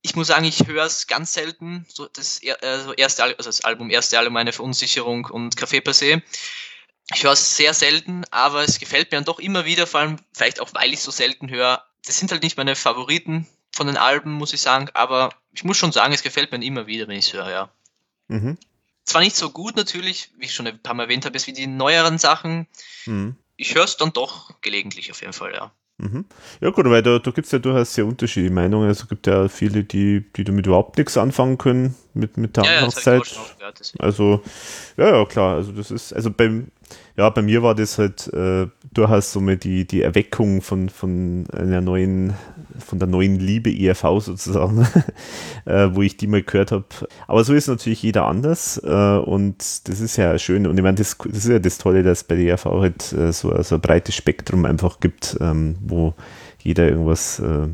Ich muss sagen, ich höre es ganz selten, so das, äh, erste, also das Album, erste Album, eine Verunsicherung und Café per se ich höre es sehr selten, aber es gefällt mir dann doch immer wieder, vor allem vielleicht auch, weil ich so selten höre. Das sind halt nicht meine Favoriten von den Alben, muss ich sagen, aber ich muss schon sagen, es gefällt mir immer wieder, wenn ich es höre, ja. Mhm. Zwar nicht so gut natürlich, wie ich schon ein paar Mal erwähnt habe, wie die neueren Sachen. Mhm. Ich höre es dann doch gelegentlich auf jeden Fall, ja. Mhm. Ja gut, weil da, da gibt es ja durchaus sehr unterschiedliche Meinungen. Also es gibt ja viele, die, die damit überhaupt nichts anfangen können mit, mit der ja, Anfangszeit. Ja, also, ja, ja, klar. Also das ist, also beim, ja, bei mir war das halt äh, durchaus so mal die, die Erweckung von, von einer neuen, von der neuen Liebe ERV sozusagen, äh, wo ich die mal gehört habe. Aber so ist natürlich jeder anders äh, und das ist ja schön. Und ich meine, das, das ist ja das Tolle, dass bei der ERV halt äh, so, so ein breites Spektrum einfach gibt, ähm, wo jeder irgendwas äh,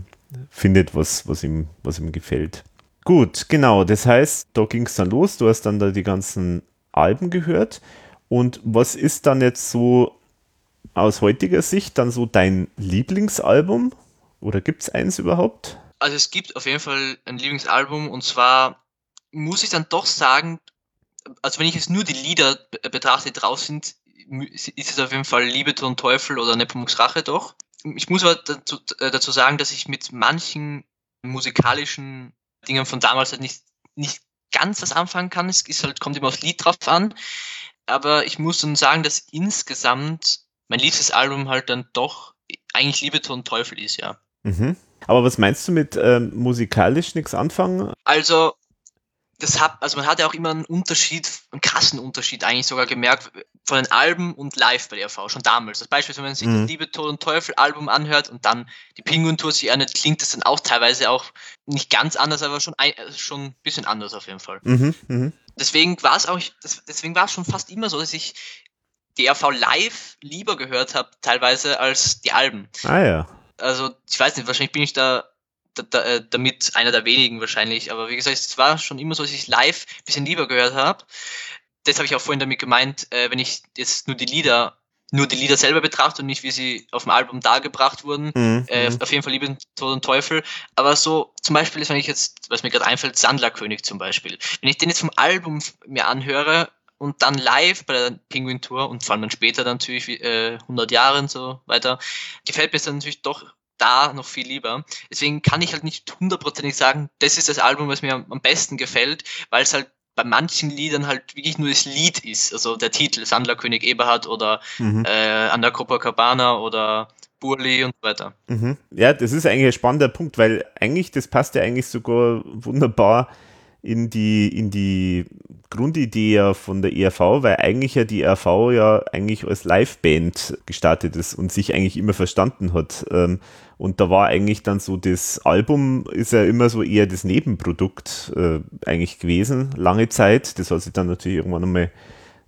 findet, was, was, ihm, was ihm gefällt. Gut, genau. Das heißt, da ging es dann los. Du hast dann da die ganzen Alben gehört. Und was ist dann jetzt so aus heutiger Sicht dann so dein Lieblingsalbum? Oder gibt es eins überhaupt? Also es gibt auf jeden Fall ein Lieblingsalbum und zwar muss ich dann doch sagen, also wenn ich jetzt nur die Lieder betrachte, die drauf sind, ist es auf jeden Fall Liebe, Ton, Teufel oder Nepomuk's Rache doch. Ich muss aber dazu, äh, dazu sagen, dass ich mit manchen musikalischen Dingen von damals halt nicht, nicht ganz was anfangen kann. Es ist halt, kommt immer aufs Lied drauf an. Aber ich muss dann sagen, dass insgesamt mein liebstes Album halt dann doch eigentlich Liebe, Ton, Teufel ist, ja. Mhm. Aber was meinst du mit ähm, musikalisch nichts anfangen? Also, das hat, also man hat ja auch immer einen Unterschied, einen krassen Unterschied eigentlich sogar gemerkt von den Alben und live bei der ERV, schon damals. Das Beispiel, wenn man sich mhm. das Liebe, Tod und Teufel Album anhört und dann die Penguin Tour sich anhört, klingt das dann auch teilweise auch nicht ganz anders, aber schon, ein, äh, schon ein bisschen anders auf jeden Fall. Mhm, mh. Deswegen war es auch, deswegen war es schon fast immer so, dass ich die ERV live lieber gehört habe, teilweise als die Alben. Ah ja. Also, ich weiß nicht, wahrscheinlich bin ich da da, da, äh, damit einer der wenigen wahrscheinlich. Aber wie gesagt, es war schon immer so, dass ich live ein bisschen lieber gehört habe. Das habe ich auch vorhin damit gemeint, äh, wenn ich jetzt nur die Lieder nur die Lieder selber betrachte und nicht, wie sie auf dem Album dargebracht wurden. Mhm. Äh, mhm. auf jeden Fall Liebe, Tod und Teufel. Aber so, zum Beispiel ist, wenn ich jetzt, was mir gerade einfällt, Sandlerkönig zum Beispiel. Wenn ich den jetzt vom Album mir anhöre und dann live bei der Penguin Tour und vor allem dann später dann natürlich äh, 100 Jahre und so weiter, gefällt mir es dann natürlich doch da noch viel lieber. Deswegen kann ich halt nicht hundertprozentig sagen, das ist das Album, was mir am besten gefällt, weil es halt bei manchen Liedern halt wirklich nur das Lied ist, also der Titel, Sandlerkönig Eberhard oder mhm. äh, An der Copacabana oder Burli und so weiter. Mhm. Ja, das ist eigentlich ein spannender Punkt, weil eigentlich, das passt ja eigentlich sogar wunderbar in die, in die Grundidee ja von der ERV, weil eigentlich ja die ERV ja eigentlich als Liveband gestartet ist und sich eigentlich immer verstanden hat. Ähm, und da war eigentlich dann so das Album ist ja immer so eher das Nebenprodukt äh, eigentlich gewesen, lange Zeit. Das hat sich dann natürlich irgendwann einmal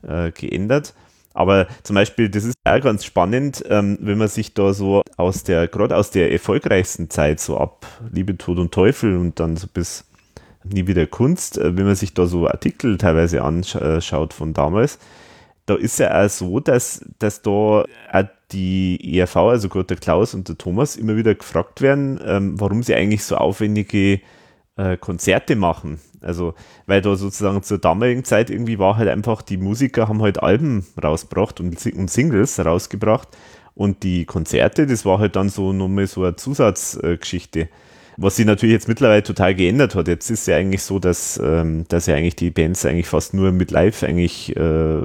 äh, geändert. Aber zum Beispiel, das ist auch ganz spannend, ähm, wenn man sich da so aus der, gerade aus der erfolgreichsten Zeit, so ab Liebe, Tod und Teufel und dann so bis nie wieder Kunst, äh, wenn man sich da so Artikel teilweise anschaut von damals, da ist ja auch so, dass, dass da die ERV, also gerade der Klaus und der Thomas, immer wieder gefragt werden, ähm, warum sie eigentlich so aufwendige äh, Konzerte machen. Also, weil da sozusagen zur damaligen Zeit irgendwie war halt einfach, die Musiker haben halt Alben rausgebracht und, und Singles rausgebracht und die Konzerte, das war halt dann so nochmal so eine Zusatzgeschichte. Äh, was sich natürlich jetzt mittlerweile total geändert hat. Jetzt ist ja eigentlich so, dass, ähm, dass ja eigentlich die Bands eigentlich fast nur mit Live eigentlich äh,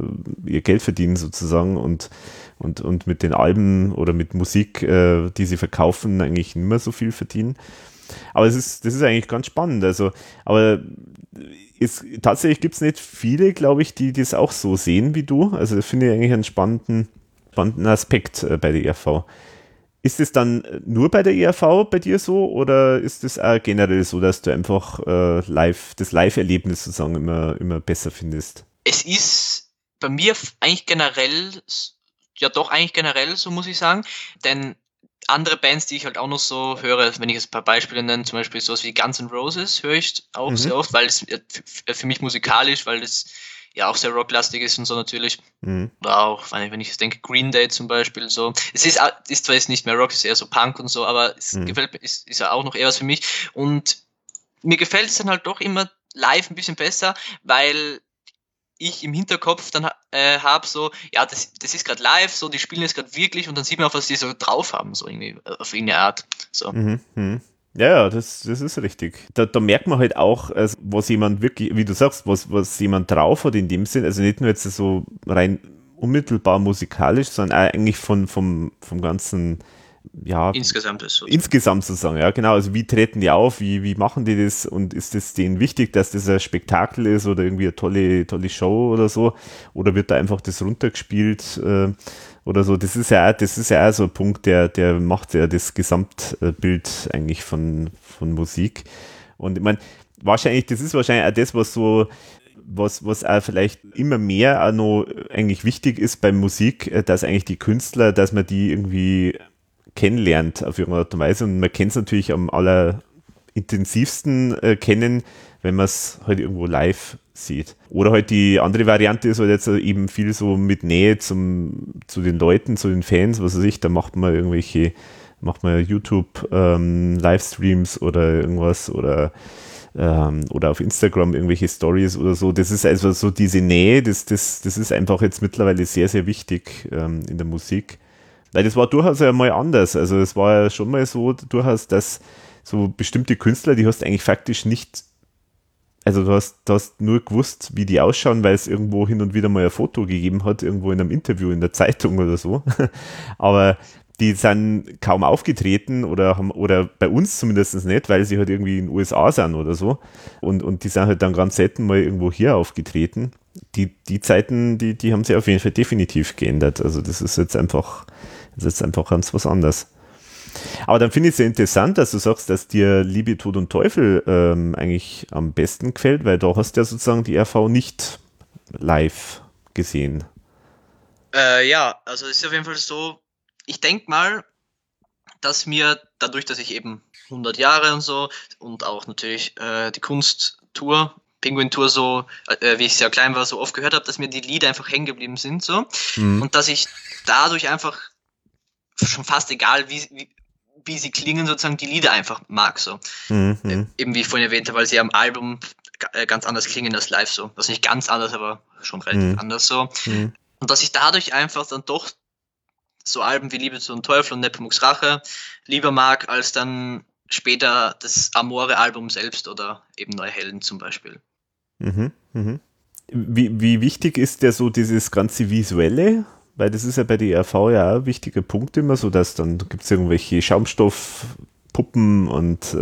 ihr Geld verdienen sozusagen und, und, und mit den Alben oder mit Musik, äh, die sie verkaufen, eigentlich nicht mehr so viel verdienen. Aber es ist, das ist eigentlich ganz spannend. Also, aber ist, tatsächlich gibt es nicht viele, glaube ich, die das auch so sehen wie du. Also das finde ich eigentlich einen spannenden, spannenden Aspekt äh, bei der ERV. Ist es dann nur bei der ERV bei dir so oder ist es generell so, dass du einfach äh, live, das Live-Erlebnis sozusagen immer, immer besser findest? Es ist bei mir eigentlich generell, ja doch eigentlich generell, so muss ich sagen, denn andere Bands, die ich halt auch noch so höre, wenn ich jetzt ein paar Beispiele nenne, zum Beispiel sowas wie Guns N' Roses höre ich auch mhm. sehr oft, weil es für mich musikalisch, weil es ja auch sehr rocklastig ist und so natürlich. Mhm. Oder auch, wenn ich denke, Green Day zum Beispiel so. Es ist, ist zwar jetzt nicht mehr Rock, es ist eher so Punk und so, aber es mhm. gefällt mir, ist, ist ja auch noch eher was für mich. Und mir gefällt es dann halt doch immer live ein bisschen besser, weil ich im Hinterkopf dann äh, habe, so, ja, das, das ist gerade live, so, die spielen jetzt gerade wirklich und dann sieht man auch, was die so drauf haben, so irgendwie, auf irgendeine Art. So. Mhm, mh. Ja, ja, das, das ist richtig. Da, da merkt man halt auch, also, was jemand wirklich, wie du sagst, was, was jemand drauf hat in dem Sinn, also nicht nur jetzt so rein unmittelbar musikalisch, sondern auch eigentlich von, vom, vom ganzen, ja. Insgesamt ist so. Insgesamt sozusagen, ja, genau. Also wie treten die auf, wie, wie machen die das und ist es denen wichtig, dass das ein Spektakel ist oder irgendwie eine tolle, tolle Show oder so? Oder wird da einfach das runtergespielt? Äh, oder so. Das ist ja, das ist ja auch so ein Punkt, der, der macht ja das Gesamtbild eigentlich von, von Musik. Und ich meine, wahrscheinlich, das ist wahrscheinlich auch das, was so, was, was auch vielleicht immer mehr auch noch eigentlich wichtig ist bei Musik, äh, dass eigentlich die Künstler, dass man die irgendwie kennenlernt auf irgendeine Art und Weise. Und man kennt es natürlich am allerintensivsten äh, kennen, wenn man es halt irgendwo live sieht. Oder halt die andere Variante ist halt jetzt eben viel so mit Nähe zum, zu den Leuten, zu den Fans, was weiß ich, da macht man irgendwelche, macht man YouTube ähm, oder irgendwas oder ähm, oder auf Instagram irgendwelche Stories oder so. Das ist also so diese Nähe, das, das, das ist einfach jetzt mittlerweile sehr, sehr wichtig ähm, in der Musik. Weil das war durchaus ja mal anders. Also es war ja schon mal so durchaus, dass so bestimmte Künstler, die hast eigentlich faktisch nicht, also du hast, du hast nur gewusst, wie die ausschauen, weil es irgendwo hin und wieder mal ein Foto gegeben hat, irgendwo in einem Interview in der Zeitung oder so. Aber die sind kaum aufgetreten oder haben, oder bei uns zumindest nicht, weil sie halt irgendwie in den USA sind oder so. Und, und die sind halt dann ganz selten mal irgendwo hier aufgetreten. Die, die Zeiten, die, die haben sich auf jeden Fall definitiv geändert. Also das ist jetzt einfach, das ist einfach ganz was anderes. Aber dann finde ich es sehr interessant, dass du sagst, dass dir Liebe, Tod und Teufel ähm, eigentlich am besten gefällt, weil da hast du ja sozusagen die RV nicht live gesehen. Äh, ja, also es ist auf jeden Fall so, ich denke mal, dass mir dadurch, dass ich eben 100 Jahre und so und auch natürlich äh, die Kunsttour, Penguin-Tour so, äh, wie ich sehr klein war, so oft gehört habe, dass mir die Lieder einfach hängen geblieben sind so mhm. und dass ich dadurch einfach schon fast egal, wie, wie, wie sie klingen, sozusagen die Lieder einfach mag so. Mhm. Äh, eben wie ich vorhin erwähnt habe, weil sie am Album äh, ganz anders klingen als live so. Also nicht ganz anders, aber schon relativ mhm. anders so. Mhm. Und dass ich dadurch einfach dann doch so Alben wie Liebe zu den Teufel und Nepomuks Rache lieber mag, als dann später das Amore-Album selbst oder eben Neue Helden zum Beispiel. Mhm, mhm. Wie, wie wichtig ist der so dieses ganze Visuelle? Weil das ist ja bei der ERV ja auch ein wichtiger Punkt immer, so dass dann gibt es irgendwelche Schaumstoffpuppen und äh,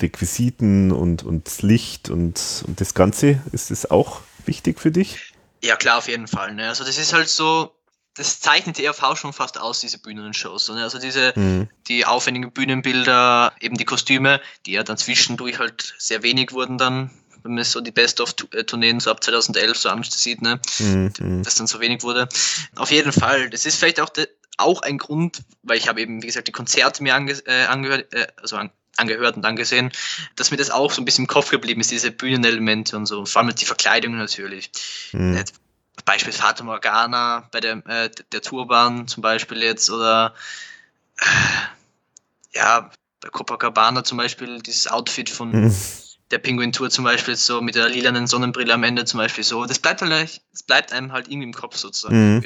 Requisiten und, und Licht und, und das Ganze. Ist das auch wichtig für dich? Ja, klar, auf jeden Fall. Ne? Also das ist halt so, das zeichnet die ERV schon fast aus, diese Bühnenshows. Ne? Also diese, mhm. die aufwendigen Bühnenbilder, eben die Kostüme, die ja dann zwischendurch halt sehr wenig wurden dann, wenn man so die Best-of-Tourneen so ab 2011 so ansieht, ne? Mhm. dass dann so wenig wurde. Auf jeden Fall, das ist vielleicht auch, de, auch ein Grund, weil ich habe eben, wie gesagt, die Konzerte mir ange, äh, angehört, äh, also an, angehört und angesehen, dass mir das auch so ein bisschen im Kopf geblieben ist, diese Bühnenelemente und so, vor allem die Verkleidung natürlich. Mhm. Beispiel Fata Morgana bei der, äh, der Tourbahn zum Beispiel jetzt oder äh, ja, bei Copacabana zum Beispiel dieses Outfit von mhm. Der Penguin Tour zum Beispiel so mit der lilanen Sonnenbrille am Ende zum Beispiel so. Das bleibt halt, das bleibt einem halt irgendwie im Kopf sozusagen. Mhm.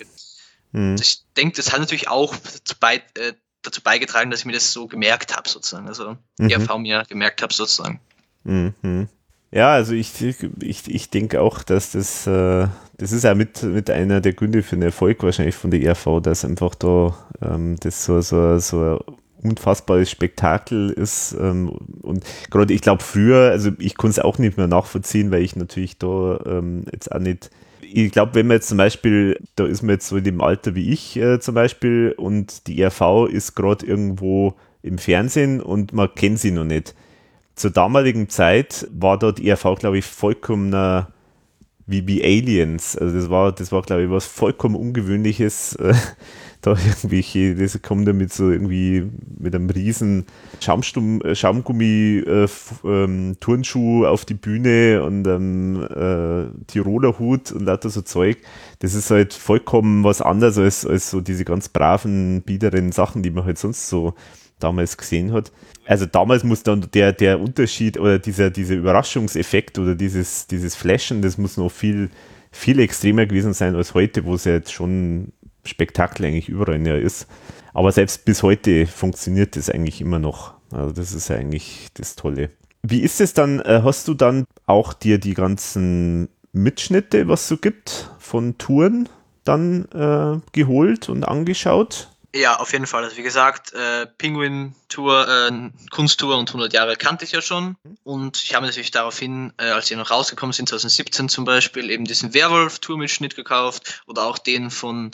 Mhm. Ich denke, das hat natürlich auch dazu, bei, äh, dazu, beigetragen, dass ich mir das so gemerkt habe sozusagen. Also mhm. ERV mir gemerkt habe sozusagen. Mhm. Ja, also ich, ich, ich denke auch, dass das, äh, das ist ja mit, mit einer der Gründe für den Erfolg wahrscheinlich von der ERV, dass einfach da ähm, das so, so, so unfassbares Spektakel ist. Ähm, und gerade ich glaube früher, also ich konnte es auch nicht mehr nachvollziehen, weil ich natürlich da ähm, jetzt auch nicht ich glaube, wenn man jetzt zum Beispiel, da ist man jetzt so in dem Alter wie ich äh, zum Beispiel und die ERV ist gerade irgendwo im Fernsehen und man kennt sie noch nicht zur damaligen Zeit war dort ERV, glaube ich, vollkommen wie, wie Aliens. Also das war, das war, glaube ich, was vollkommen Ungewöhnliches. Da irgendwelche, das kommt da mit so irgendwie mit einem riesen Schaumstum, äh, Schaumgummi äh, ähm, auf die Bühne und einem äh, Tiroler Hut und lauter so Zeug. Das ist halt vollkommen was anderes als, als so diese ganz braven, biederen Sachen, die man halt sonst so damals gesehen hat. Also damals muss dann der, der Unterschied oder dieser, dieser Überraschungseffekt oder dieses, dieses Flashen, das muss noch viel, viel extremer gewesen sein als heute, wo es ja jetzt schon Spektakel eigentlich überall ja ist. Aber selbst bis heute funktioniert das eigentlich immer noch. Also das ist ja eigentlich das Tolle. Wie ist es dann? Äh, hast du dann auch dir die ganzen Mitschnitte, was es so gibt, von Touren dann äh, geholt und angeschaut? Ja, auf jeden Fall. Also wie gesagt, äh, Penguin Tour, äh, Kunsttour und 100 Jahre kannte ich ja schon. Und ich habe natürlich daraufhin, äh, als sie noch rausgekommen sind, 2017 zum Beispiel, eben diesen Werwolf-Tour-Mitschnitt gekauft oder auch den von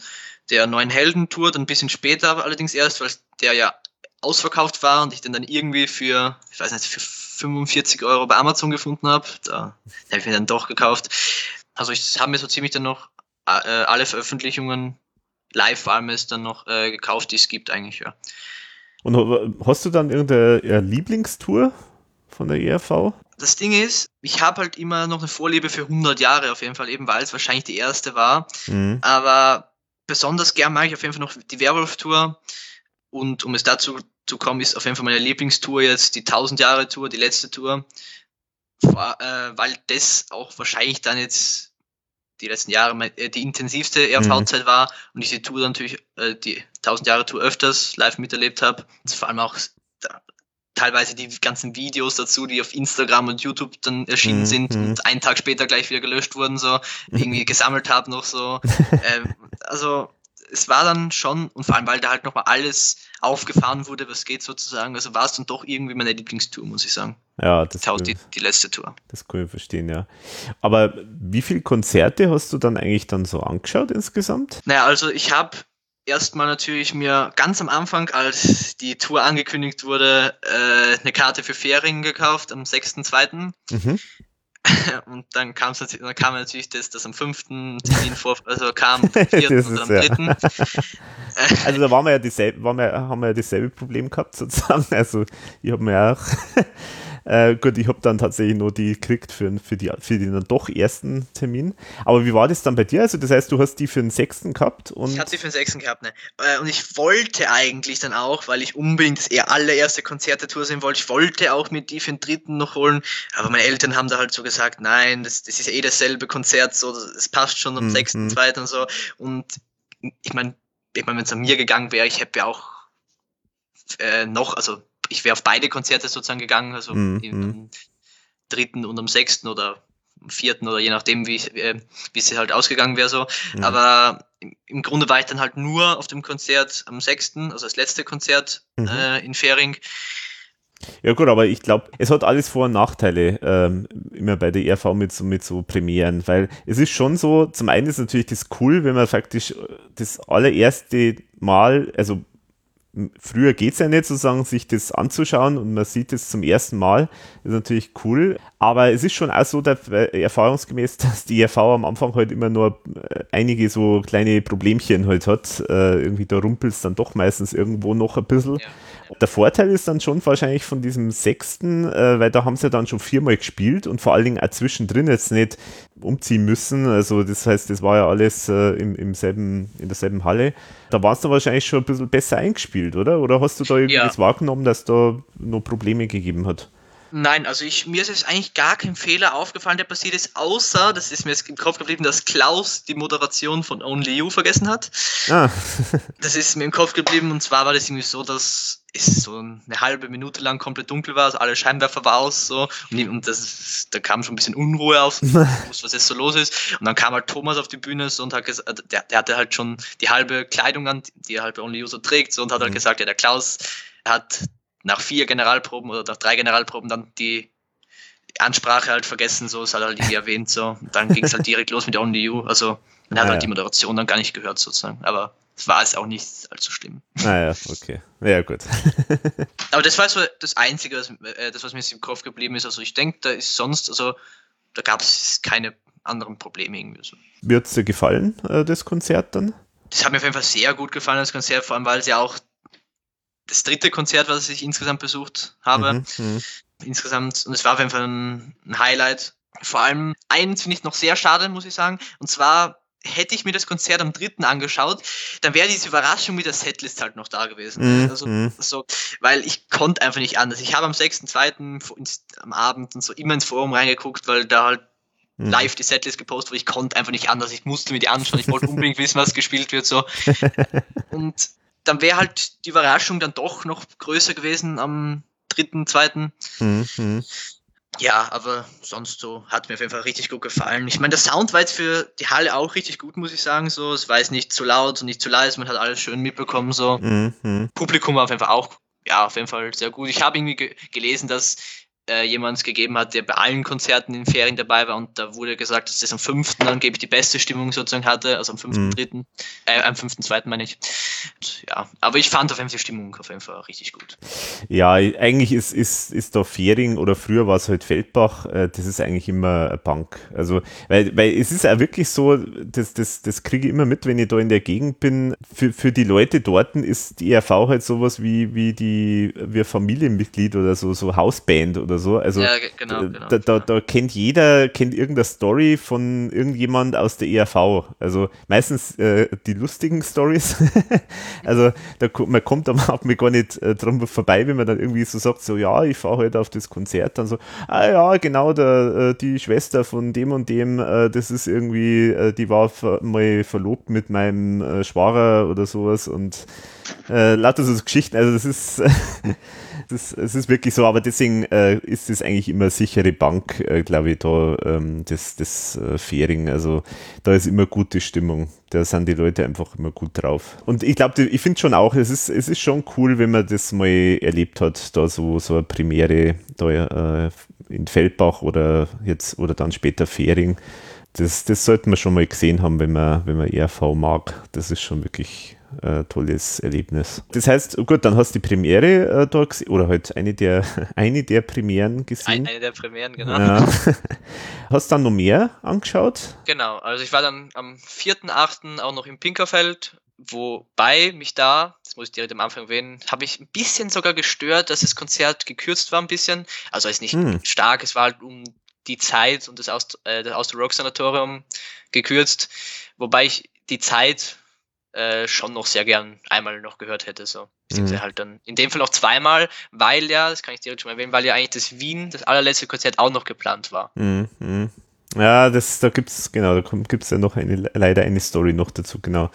der neuen Helden-Tour, dann ein bisschen später allerdings erst, weil der ja ausverkauft war und ich den dann irgendwie für, ich weiß nicht, für 45 Euro bei Amazon gefunden habe. Da habe ich mir dann doch gekauft. Also ich habe mir so ziemlich dann noch äh, alle Veröffentlichungen Live-Almes dann noch äh, gekauft, die es gibt eigentlich, ja. Und hast du dann irgendeine Lieblingstour von der ERV? Das Ding ist, ich habe halt immer noch eine Vorliebe für 100 Jahre auf jeden Fall, eben weil es wahrscheinlich die erste war. Mhm. Aber besonders gern mag ich auf jeden Fall noch die Werwolf-Tour. Und um es dazu zu kommen, ist auf jeden Fall meine Lieblingstour jetzt die 1000 Jahre Tour, die letzte Tour. äh, weil das auch wahrscheinlich dann jetzt die letzten Jahre äh, die intensivste RV-Zeit mhm. war und ich die Tour natürlich, äh, die 1000 Jahre Tour öfters live miterlebt habe. Vor allem auch da, teilweise die ganzen Videos dazu, die auf Instagram und YouTube dann erschienen mhm. sind und mhm. einen Tag später gleich wieder gelöscht wurden, so irgendwie gesammelt habe noch so. ähm, also es war dann schon, und vor allem, weil da halt nochmal alles aufgefahren wurde, was geht sozusagen, also war es dann doch irgendwie meine Lieblingstour, muss ich sagen. Ja, das ist die, die letzte Tour. Das kann ich verstehen, ja. Aber wie viele Konzerte hast du dann eigentlich dann so angeschaut insgesamt? Naja, also ich habe erstmal natürlich mir ganz am Anfang, als die Tour angekündigt wurde, äh, eine Karte für Fähringen gekauft am 6.2. Mhm. Und dann, kam's, dann kam natürlich das, das am fünften Termin vor, also kam am vierten oder am dritten. Ja. also da waren wir ja dieselbe, waren wir, haben wir ja dasselbe Problem gehabt sozusagen. Also ich habe mir auch äh, gut, ich habe dann tatsächlich nur die gekriegt für, für, die, für den dann doch ersten Termin. Aber wie war das dann bei dir? Also das heißt, du hast die für den sechsten gehabt? Und ich hatte sie für den sechsten gehabt, ne. Äh, und ich wollte eigentlich dann auch, weil ich unbedingt das eher allererste Konzert der Tour sehen wollte, ich wollte auch mit die für den dritten noch holen. Aber meine Eltern haben da halt so gesagt, nein, das, das ist eh dasselbe Konzert, so, das passt schon am mhm. sechsten, zweiten und so. Und ich meine, ich mein, wenn es an mir gegangen wäre, ich hätte ja auch äh, noch, also ich wäre auf beide Konzerte sozusagen gegangen, also mhm. am mhm. dritten und am sechsten oder am vierten oder je nachdem, wie, äh, wie es halt ausgegangen wäre so. Mhm. Aber im, im, Grunde war ich dann halt nur auf dem Konzert am sechsten, also das letzte Konzert mhm. äh, in Färing. Ja gut, aber ich glaube, es hat alles Vor- und Nachteile, ähm, immer bei der RV mit so, mit so Premieren, weil es ist schon so, zum einen ist natürlich das cool, wenn man faktisch das allererste Mal, also früher geht es ja nicht, sozusagen, sich das anzuschauen und man sieht es zum ersten Mal. Ist natürlich cool. Aber es ist schon auch so, dass, äh, erfahrungsgemäß, dass die ERV am Anfang halt immer nur äh, einige so kleine Problemchen halt hat. Äh, irgendwie da rumpelt es dann doch meistens irgendwo noch ein bisschen. Ja. Der Vorteil ist dann schon wahrscheinlich von diesem sechsten, äh, weil da haben sie dann schon viermal gespielt und vor allen Dingen auch zwischendrin jetzt nicht umziehen müssen. Also das heißt, das war ja alles äh, im, im selben, in derselben Halle. Da war es dann wahrscheinlich schon ein bisschen besser eingespielt, oder? Oder hast du da irgendwas ja. wahrgenommen, dass da noch Probleme gegeben hat? Nein, also ich, mir ist jetzt eigentlich gar kein Fehler aufgefallen, der passiert ist, außer, das ist mir jetzt im Kopf geblieben, dass Klaus die Moderation von Only You vergessen hat. Ah. das ist mir im Kopf geblieben und zwar war das irgendwie so, dass es so eine halbe Minute lang komplett dunkel war, also alle Scheinwerfer war aus so und, und das, da kam schon ein bisschen Unruhe auf, was jetzt so los ist und dann kam halt Thomas auf die Bühne so, und hat gesagt, der, der hatte halt schon die halbe Kleidung an, die er halt bei Only so trägt so, und hat halt mhm. gesagt, ja der Klaus hat nach vier Generalproben oder nach drei Generalproben dann die Ansprache halt vergessen, so, es hat halt irgendwie erwähnt, so. Und dann ging es halt direkt los mit Only You. Also man hat ah, halt ja. die Moderation dann gar nicht gehört, sozusagen. Aber es war es auch nicht allzu schlimm. Naja, ah, okay. Ja, gut. Aber das war so das Einzige, was, äh, das, was mir im Kopf geblieben ist. Also ich denke, da ist sonst, also da gab es keine anderen Probleme irgendwie so. Wird es dir gefallen, äh, das Konzert dann? Das hat mir auf jeden Fall sehr gut gefallen, das Konzert, vor allem weil es ja auch das dritte Konzert, was ich insgesamt besucht habe. Mhm, mhm, insgesamt, und es war auf jeden Fall ein, ein Highlight. Vor allem eins finde ich noch sehr schade, muss ich sagen. Und zwar hätte ich mir das Konzert am dritten angeschaut, dann wäre diese Überraschung mit der Setlist halt noch da gewesen. Mhm. Also, mhm. so, weil ich konnte einfach nicht anders. Ich habe am 6.2. am Abend und so immer ins Forum reingeguckt, weil da halt mhm. live die Setlist gepostet wurde. Ich konnte einfach nicht anders. Ich musste mir die anschauen. Ich wollte unbedingt wissen, was gespielt wird. So. Und dann wäre halt die Überraschung dann doch noch größer gewesen am dritten, zweiten. Mhm. Ja, aber sonst so hat mir auf jeden Fall richtig gut gefallen. Ich meine, der Sound war jetzt für die Halle auch richtig gut, muss ich sagen. So, es war jetzt nicht zu laut und nicht zu leise, man hat alles schön mitbekommen. So, mhm. Publikum war auf jeden Fall auch, ja, auf jeden Fall sehr gut. Ich habe irgendwie ge gelesen, dass äh, jemand gegeben hat, der bei allen Konzerten in Ferien dabei war und da wurde gesagt, dass das am 5. angeblich die beste Stimmung sozusagen hatte, also am 5.3., mhm. äh, am 5.2. meine ich. Und, ja, aber ich fand auf jeden Fall die Stimmung auf jeden Fall richtig gut. Ja, eigentlich ist, ist, ist da Fering oder früher war es halt Feldbach, äh, das ist eigentlich immer eine Bank. Also, weil, weil es ist ja wirklich so, das, das, das kriege ich immer mit, wenn ich da in der Gegend bin. Für, für die Leute dort ist die ERV halt sowas wie, wie die, wie Familienmitglied oder so, so Hausband oder oder so. Also ja, genau, genau, da, da, da, kennt jeder, kennt irgendeine Story von irgendjemand aus der ERV. Also meistens äh, die lustigen Stories. also da, man kommt am Abend gar nicht äh, drum vorbei, wenn man dann irgendwie so sagt, so ja, ich fahre heute auf das Konzert, dann so, ah ja, genau, der, äh, die Schwester von dem und dem, äh, das ist irgendwie, äh, die war mal verlobt mit meinem äh, Schwager oder sowas und äh, lauter so Geschichten, also das ist, das, das ist wirklich so, aber deswegen äh, ist es eigentlich immer sichere Bank, äh, glaube ich, da, ähm, das, das äh, Fähring, also da ist immer gute Stimmung, da sind die Leute einfach immer gut drauf. Und ich glaube, ich finde schon auch, es ist, es ist schon cool, wenn man das mal erlebt hat, da so, so eine Premiere da äh, in Feldbach oder jetzt oder dann später Fähring. Das, das sollte man schon mal gesehen haben, wenn man, wenn man ERV mag. Das ist schon wirklich äh, tolles Erlebnis. Das heißt, gut, dann hast du die Premiere äh, da gesehen, oder halt eine der, eine der Premieren gesehen. Eine der Premieren, genau. Ja. hast du dann noch mehr angeschaut? Genau, also ich war dann am 4.8. auch noch im Pinkerfeld, wobei mich da, das muss ich direkt am Anfang erwähnen, habe ich ein bisschen sogar gestört, dass das Konzert gekürzt war ein bisschen. Also es ist nicht hm. stark, es war halt um die Zeit und das aus, äh, das aus der Rock Sanatorium gekürzt, wobei ich die Zeit äh, schon noch sehr gern einmal noch gehört hätte. So. Beziehungsweise mhm. halt dann in dem Fall auch zweimal, weil ja, das kann ich direkt schon mal erwähnen, weil ja eigentlich das Wien, das allerletzte Konzert auch noch geplant war. Mhm. mhm. Ja, das, da gibt's, genau, da gibt's ja noch eine, leider eine Story noch dazu, genau.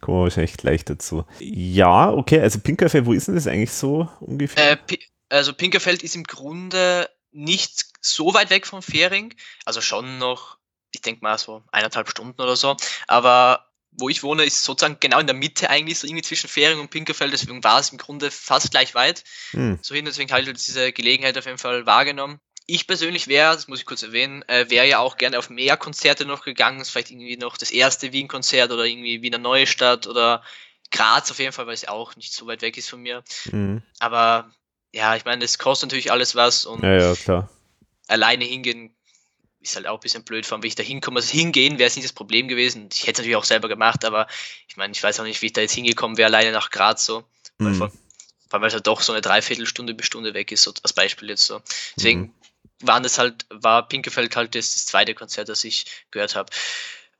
Kommen wir wahrscheinlich gleich dazu. Ja, okay, also Pinkerfeld, wo ist denn das eigentlich so ungefähr? Äh, also Pinkerfeld ist im Grunde nicht so weit weg vom Fähring, also schon noch, ich denke mal so eineinhalb Stunden oder so, aber wo ich wohne, ist sozusagen genau in der Mitte eigentlich, so irgendwie zwischen Fähring und Pinkerfeld, deswegen war es im Grunde fast gleich weit. Hm. So hin, deswegen habe ich halt diese Gelegenheit auf jeden Fall wahrgenommen. Ich persönlich wäre, das muss ich kurz erwähnen, äh, wäre ja auch gerne auf mehr Konzerte noch gegangen, vielleicht irgendwie noch das erste Wien-Konzert oder irgendwie Wiener Neustadt oder Graz auf jeden Fall, weil es ja auch nicht so weit weg ist von mir. Mhm. Aber ja, ich meine, es kostet natürlich alles was und ja, ja, klar. alleine hingehen ist halt auch ein bisschen blöd, vor allem, wie ich da hinkomme. Also hingehen wäre es nicht das Problem gewesen. Ich hätte es natürlich auch selber gemacht, aber ich meine, ich weiß auch nicht, wie ich da jetzt hingekommen wäre, alleine nach Graz so. Mhm. Weil, vor, allem, weil es halt doch so eine Dreiviertelstunde bis Stunde weg ist, so als Beispiel jetzt so. Deswegen mhm. waren das halt, war Pinkefeld halt das, das zweite Konzert, das ich gehört habe.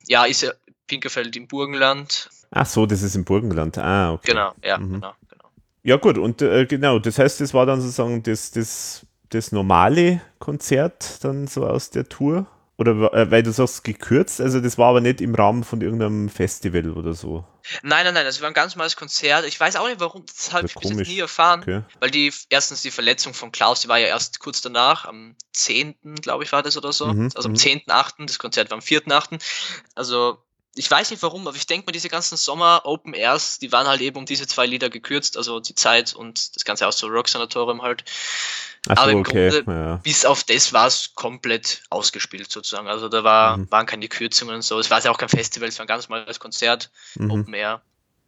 Ja, ist ja Pinkefeld im Burgenland. Ach so, das ist im Burgenland. Ah, okay. Genau, ja, mhm. genau, genau. Ja, gut, und äh, genau, das heißt, das war dann sozusagen das, das das normale Konzert dann so aus der Tour? Oder äh, weil du sagst gekürzt, also das war aber nicht im Rahmen von irgendeinem Festival oder so. Nein, nein, nein, das war ein ganz normales Konzert. Ich weiß auch nicht, warum, das habe ich bis jetzt nie erfahren. Okay. Weil die, erstens die Verletzung von Klaus, die war ja erst kurz danach, am 10., glaube ich, war das oder so. Mhm, also am 10.8., mhm. das Konzert war am 4.8. Also ich weiß nicht warum, aber ich denke mal, diese ganzen Sommer Open Airs, die waren halt eben um diese zwei Lieder gekürzt, also die Zeit und das Ganze aus so Rock Sanatorium halt. Ach aber im okay. Grunde, ja. bis auf das war es komplett ausgespielt sozusagen. Also da war, mhm. waren keine Kürzungen und so. Es war ja auch kein Festival, es war ein ganz normales Konzert, mhm. Open Air.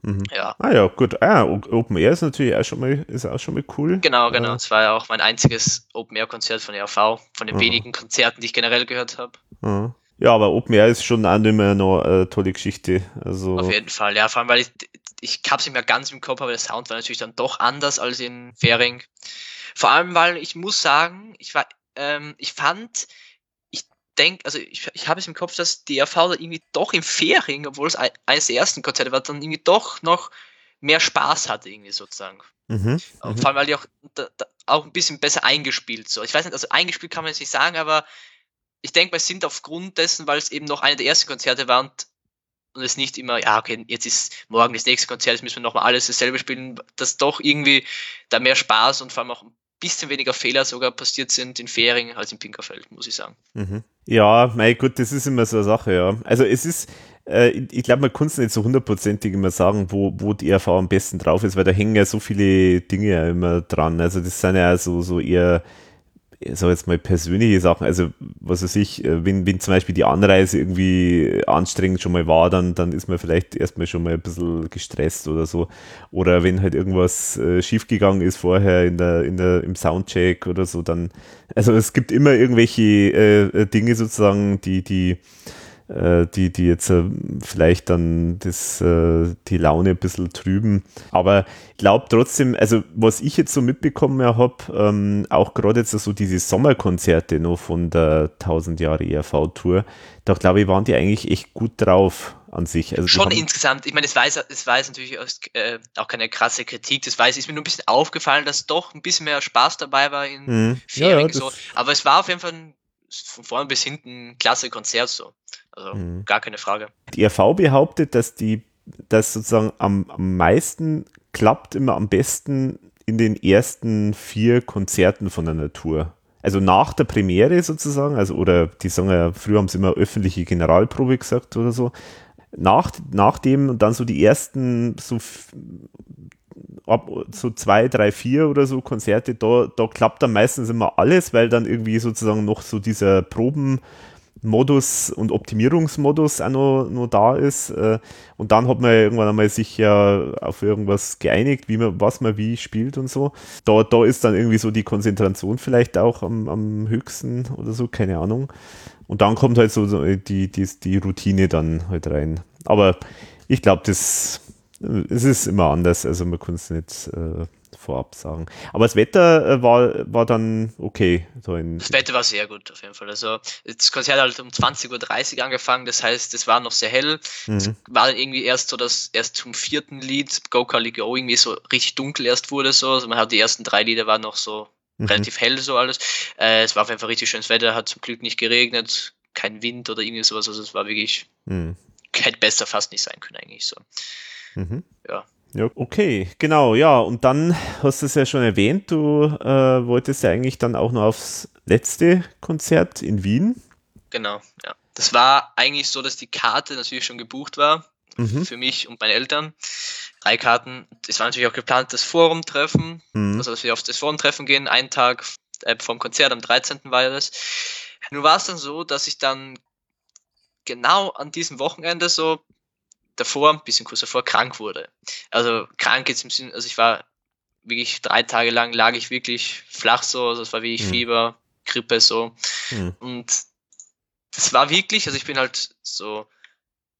Mhm. Ja. Ah ja, gut. Ah, Open Air ist natürlich auch schon mal, ist auch schon mal cool. Genau, genau. Es war ja auch mein einziges Open Air Konzert von ERV, von den wenigen Konzerten, die ich generell gehört habe. Ja, aber Open Air ist schon auch nicht mehr noch eine tolle Geschichte. Also Auf jeden Fall, ja, vor allem, weil ich, ich habe es nicht mehr ganz im Kopf, aber der Sound war natürlich dann doch anders als in Fähring. Vor allem, weil ich muss sagen, ich war, ähm, ich fand, ich denke, also ich, ich habe es im Kopf, dass die DRV da irgendwie doch im Fähring, obwohl es eines der ersten Konzerte war, dann irgendwie doch noch mehr Spaß hatte, irgendwie sozusagen. Mhm, Vor allem, weil die auch, da, da, auch ein bisschen besser eingespielt so. Ich weiß nicht, also eingespielt kann man jetzt nicht sagen, aber ich denke mal, sind aufgrund dessen, weil es eben noch eine der ersten Konzerte war und, und es nicht immer, ja, okay, jetzt ist morgen das nächste Konzert, jetzt müssen wir nochmal alles dasselbe spielen, dass doch irgendwie da mehr Spaß und vor allem auch ein bisschen weniger Fehler sogar passiert sind in Fähring als in Pinkerfeld, muss ich sagen. Mhm. Ja, mein Gott, das ist immer so eine Sache, ja. Also es ist, äh, ich glaube, man kann es nicht so hundertprozentig immer sagen, wo, wo die RV am besten drauf ist, weil da hängen ja so viele Dinge ja immer dran. Also das sind ja so, so eher sag jetzt mal persönliche Sachen, also was weiß ich, äh, wenn, wenn zum Beispiel die Anreise irgendwie anstrengend schon mal war, dann, dann ist man vielleicht erstmal schon mal ein bisschen gestresst oder so. Oder wenn halt irgendwas äh, schiefgegangen ist vorher in der, in der, im Soundcheck oder so, dann, also es gibt immer irgendwelche äh, Dinge sozusagen, die, die äh, die, die jetzt äh, vielleicht dann das, äh, die Laune ein bisschen trüben. Aber ich glaube trotzdem, also was ich jetzt so mitbekommen habe, ähm, auch gerade jetzt so diese Sommerkonzerte noch von der 1000 Jahre ERV-Tour, da glaube ich, waren die eigentlich echt gut drauf an sich. Also Schon insgesamt, ich meine, es war, es war jetzt natürlich äh, auch keine krasse Kritik, das weiß, ist mir nur ein bisschen aufgefallen, dass doch ein bisschen mehr Spaß dabei war in mhm. Ferien ja, so. Aber es war auf jeden Fall ein, von vorn bis hinten klasse Konzert so. Also mhm. gar keine Frage. Die RV behauptet, dass die, dass sozusagen am, am meisten klappt immer am besten in den ersten vier Konzerten von der Natur also nach der Premiere sozusagen, also oder die sagen ja, früher haben sie immer öffentliche Generalprobe gesagt oder so, nach, nach dem dann so die ersten so ab so zwei, drei, vier oder so Konzerte, da, da klappt dann meistens immer alles, weil dann irgendwie sozusagen noch so dieser Proben Modus und Optimierungsmodus auch noch, noch da ist. Äh, und dann hat man irgendwann einmal sich ja auf irgendwas geeinigt, wie man, was man wie spielt und so. Da, da ist dann irgendwie so die Konzentration vielleicht auch am, am höchsten oder so, keine Ahnung. Und dann kommt halt so die, die, die Routine dann halt rein. Aber ich glaube, das es ist immer anders, also man kann es nicht äh, vorab sagen. Aber das Wetter äh, war, war dann okay. So das Wetter war sehr gut auf jeden Fall. Also das Konzert hat halt um 20.30 Uhr angefangen, das heißt, es war noch sehr hell. Mhm. war dann irgendwie erst so, dass erst zum vierten Lied, Go Cali Go, irgendwie so richtig dunkel erst wurde so. Also man hat die ersten drei Lieder waren noch so mhm. relativ hell so alles. Äh, es war auf jeden Fall richtig schönes Wetter, hat zum Glück nicht geregnet, kein Wind oder irgendwie sowas. Also es war wirklich, mhm. hätte besser fast nicht sein können eigentlich so. Mhm. Ja. Ja, okay, genau, ja. Und dann hast du es ja schon erwähnt, du äh, wolltest ja eigentlich dann auch noch aufs letzte Konzert in Wien. Genau, ja. Das war eigentlich so, dass die Karte natürlich schon gebucht war mhm. für mich und meine Eltern. Drei Karten. Es war natürlich auch geplant, das Forum-Treffen, mhm. also dass wir auf das Forum-Treffen gehen, einen Tag äh, vom Konzert, am 13. war ja das. Nur war es dann so, dass ich dann genau an diesem Wochenende so davor, ein bisschen kurz davor, krank wurde. Also krank jetzt im Sinne, also ich war wirklich drei Tage lang lag ich wirklich flach so, also es war wirklich mhm. Fieber, Grippe so. Mhm. Und das war wirklich, also ich bin halt so,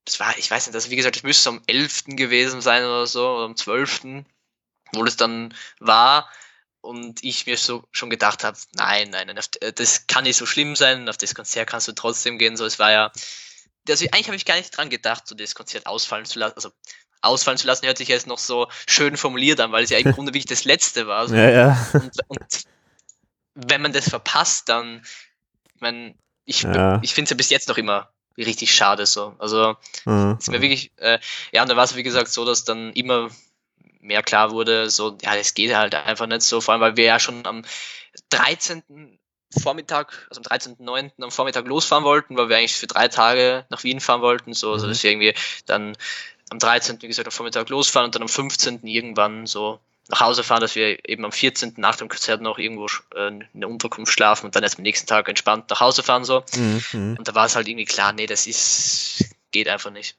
das war, ich weiß nicht, also wie gesagt, das müsste am 11. gewesen sein oder so, oder am 12., wo das dann war und ich mir so schon gedacht habe, nein, nein, nein, das kann nicht so schlimm sein, auf das Konzert kannst du trotzdem gehen, so, es war ja, also eigentlich habe ich gar nicht dran gedacht, so das Konzert ausfallen zu lassen. Also ausfallen zu lassen hört sich jetzt noch so schön formuliert an, weil es ja im Grunde wirklich das letzte war. So. Ja, ja. Und, und, wenn man das verpasst, dann, ich meine, ich, ja. ich finde es ja bis jetzt noch immer richtig schade so. Also mhm. ist mir wirklich, äh, ja, und da war es wie gesagt so, dass dann immer mehr klar wurde, so, ja, das geht halt einfach nicht so, vor allem, weil wir ja schon am 13. Vormittag, also am 13.09. am Vormittag losfahren wollten, weil wir eigentlich für drei Tage nach Wien fahren wollten, so, also mhm. dass wir irgendwie dann am 13. wie gesagt am Vormittag losfahren und dann am 15. irgendwann so nach Hause fahren, dass wir eben am 14. nach dem Konzert noch irgendwo äh, in der Unterkunft schlafen und dann erst am nächsten Tag entspannt nach Hause fahren so. Mhm. Und da war es halt irgendwie klar, nee, das ist geht einfach nicht.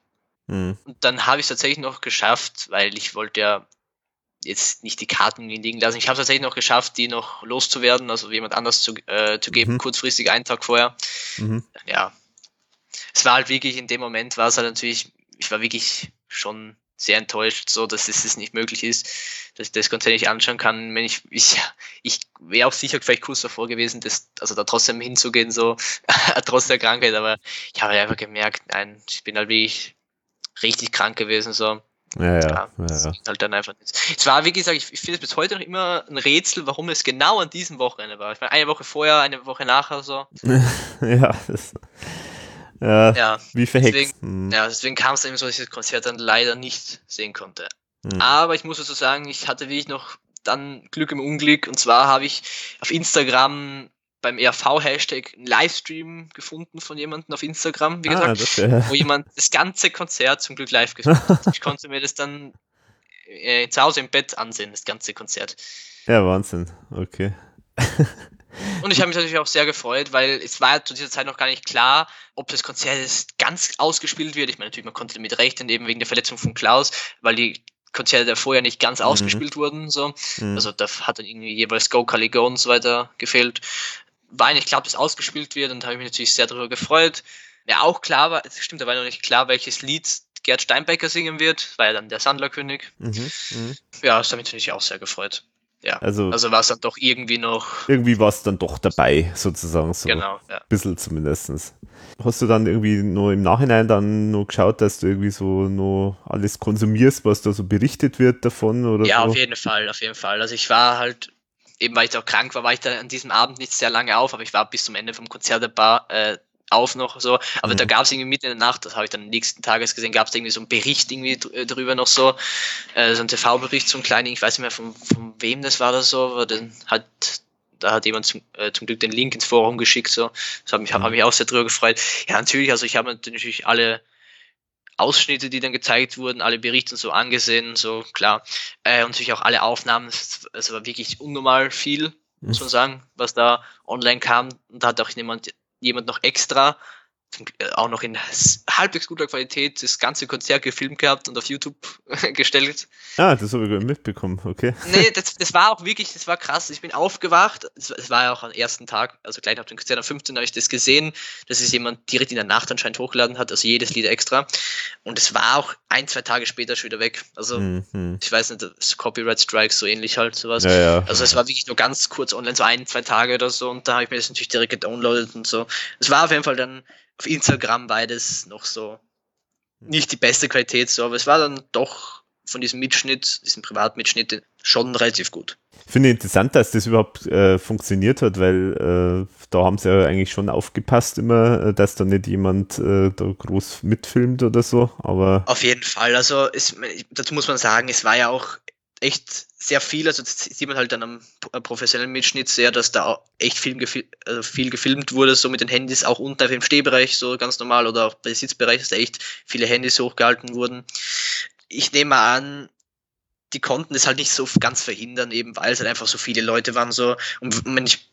Mhm. Und dann habe ich es tatsächlich noch geschafft, weil ich wollte ja jetzt nicht die Karten liegen lassen. Ich habe tatsächlich noch geschafft, die noch loszuwerden, also jemand anders zu, äh, zu geben, mhm. kurzfristig einen Tag vorher. Mhm. Ja, es war halt wirklich in dem Moment war es halt natürlich, ich war wirklich schon sehr enttäuscht, so dass es nicht möglich ist, dass ich das Konzert nicht anschauen kann. Wenn ich, ich, ich wäre auch sicher vielleicht kurz davor gewesen, das, also da trotzdem hinzugehen, so trotz der Krankheit, aber ich habe einfach gemerkt, nein, ich bin halt wirklich richtig krank gewesen, so. Ja, ja. ja, ja. Halt dann einfach nicht. Es war, wie gesagt, ich, finde es bis heute noch immer ein Rätsel, warum es genau an diesem Wochenende war. Ich meine, eine Woche vorher, eine Woche nachher so. ja, das, ja, ja, wie verhext. Deswegen, hm. Ja, deswegen kam es eben so, dass ich das Konzert dann leider nicht sehen konnte. Hm. Aber ich muss dazu sagen, ich hatte wirklich noch dann Glück im Unglück. Und zwar habe ich auf Instagram beim ERV-Hashtag einen Livestream gefunden von jemandem auf Instagram, wie ah, gesagt, das, ja. wo jemand das ganze Konzert zum Glück live gespielt hat. Ich konnte mir das dann äh, zu Hause im Bett ansehen, das ganze Konzert. Ja, Wahnsinn. Okay. Und ich habe mich natürlich auch sehr gefreut, weil es war zu dieser Zeit noch gar nicht klar, ob das Konzert ganz ausgespielt wird. Ich meine, natürlich, man konnte damit rechnen, eben wegen der Verletzung von Klaus, weil die Konzerte davor ja nicht ganz mhm. ausgespielt wurden. So. Mhm. Also da hat dann irgendwie jeweils Go Cali Go und so weiter gefehlt war eigentlich klar, dass ausgespielt wird und habe ich mich natürlich sehr darüber gefreut. Ja, auch klar war, es stimmt, da war noch nicht klar, welches Lied Gerd Steinbecker singen wird, war ja dann der Sandlerkönig. Mhm, mh. Ja, das hat mich natürlich auch sehr gefreut. Ja. Also, also war es dann doch irgendwie noch. Irgendwie war es dann doch dabei, sozusagen. So genau, ja. Ein bisschen zumindest. Hast du dann irgendwie nur im Nachhinein dann nur geschaut, dass du irgendwie so nur alles konsumierst, was da so berichtet wird davon? Oder ja, so? auf jeden Fall, auf jeden Fall. Also ich war halt, eben weil ich auch krank war, war ich da an diesem Abend nicht sehr lange auf, aber ich war bis zum Ende vom Konzert ein paar, äh, auf noch so. Aber mhm. da gab es irgendwie mitten in der Nacht, das habe ich dann nächsten Tages gesehen, gab es irgendwie so einen Bericht irgendwie äh, drüber noch so, äh, so ein TV-Bericht, so ein kleiner, ich weiß nicht mehr von, von wem das war oder so, aber dann hat da hat jemand zum, äh, zum Glück den Link ins Forum geschickt, so. Das hat mich, mhm. hab mich auch sehr drüber gefreut. Ja, natürlich, also ich habe natürlich alle Ausschnitte, die dann gezeigt wurden, alle Berichte so angesehen, so klar. Äh, und natürlich auch alle Aufnahmen. Es war wirklich unnormal viel, muss mhm. man sagen, was da online kam. Und da hat auch jemand jemand noch extra auch noch in halbwegs guter Qualität das ganze Konzert gefilmt gehabt und auf YouTube gestellt. Ah, das habe ich mitbekommen, okay. Nee, das, das war auch wirklich, das war krass. Ich bin aufgewacht, es war ja auch am ersten Tag, also gleich auf dem Konzert am 15. habe ich das gesehen, dass es jemand direkt in der Nacht anscheinend hochgeladen hat, also jedes Lied extra. Und es war auch ein, zwei Tage später schon wieder weg. Also, mhm. ich weiß nicht, Copyright Strikes, so ähnlich halt, sowas. Ja, ja. Also, es war wirklich nur ganz kurz online, so ein, zwei Tage oder so, und da habe ich mir das natürlich direkt gedownloadet und so. Es war auf jeden Fall dann auf Instagram beides noch so nicht die beste Qualität, so, aber es war dann doch von diesem Mitschnitt, diesem Privatmitschnitt, schon relativ gut. Ich finde interessant, dass das überhaupt äh, funktioniert hat, weil äh, da haben sie ja eigentlich schon aufgepasst immer, äh, dass da nicht jemand äh, da groß mitfilmt oder so, aber... Auf jeden Fall, also es, dazu muss man sagen, es war ja auch echt sehr viel, also das sieht man halt dann am professionellen Mitschnitt sehr, dass da echt viel, gefil also viel gefilmt wurde, so mit den Handys, auch unten im Stehbereich, so ganz normal, oder auch bei Sitzbereich, dass da echt viele Handys hochgehalten wurden. Ich nehme an, die konnten das halt nicht so ganz verhindern, eben weil es halt einfach so viele Leute waren, so, und wenn ich,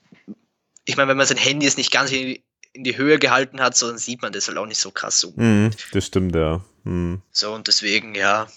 ich meine, wenn man sein Handy jetzt nicht ganz in, die Höhe gehalten hat, so, dann sieht man das halt auch nicht so krass so. Mm, das stimmt, ja. Mm. So, und deswegen, ja,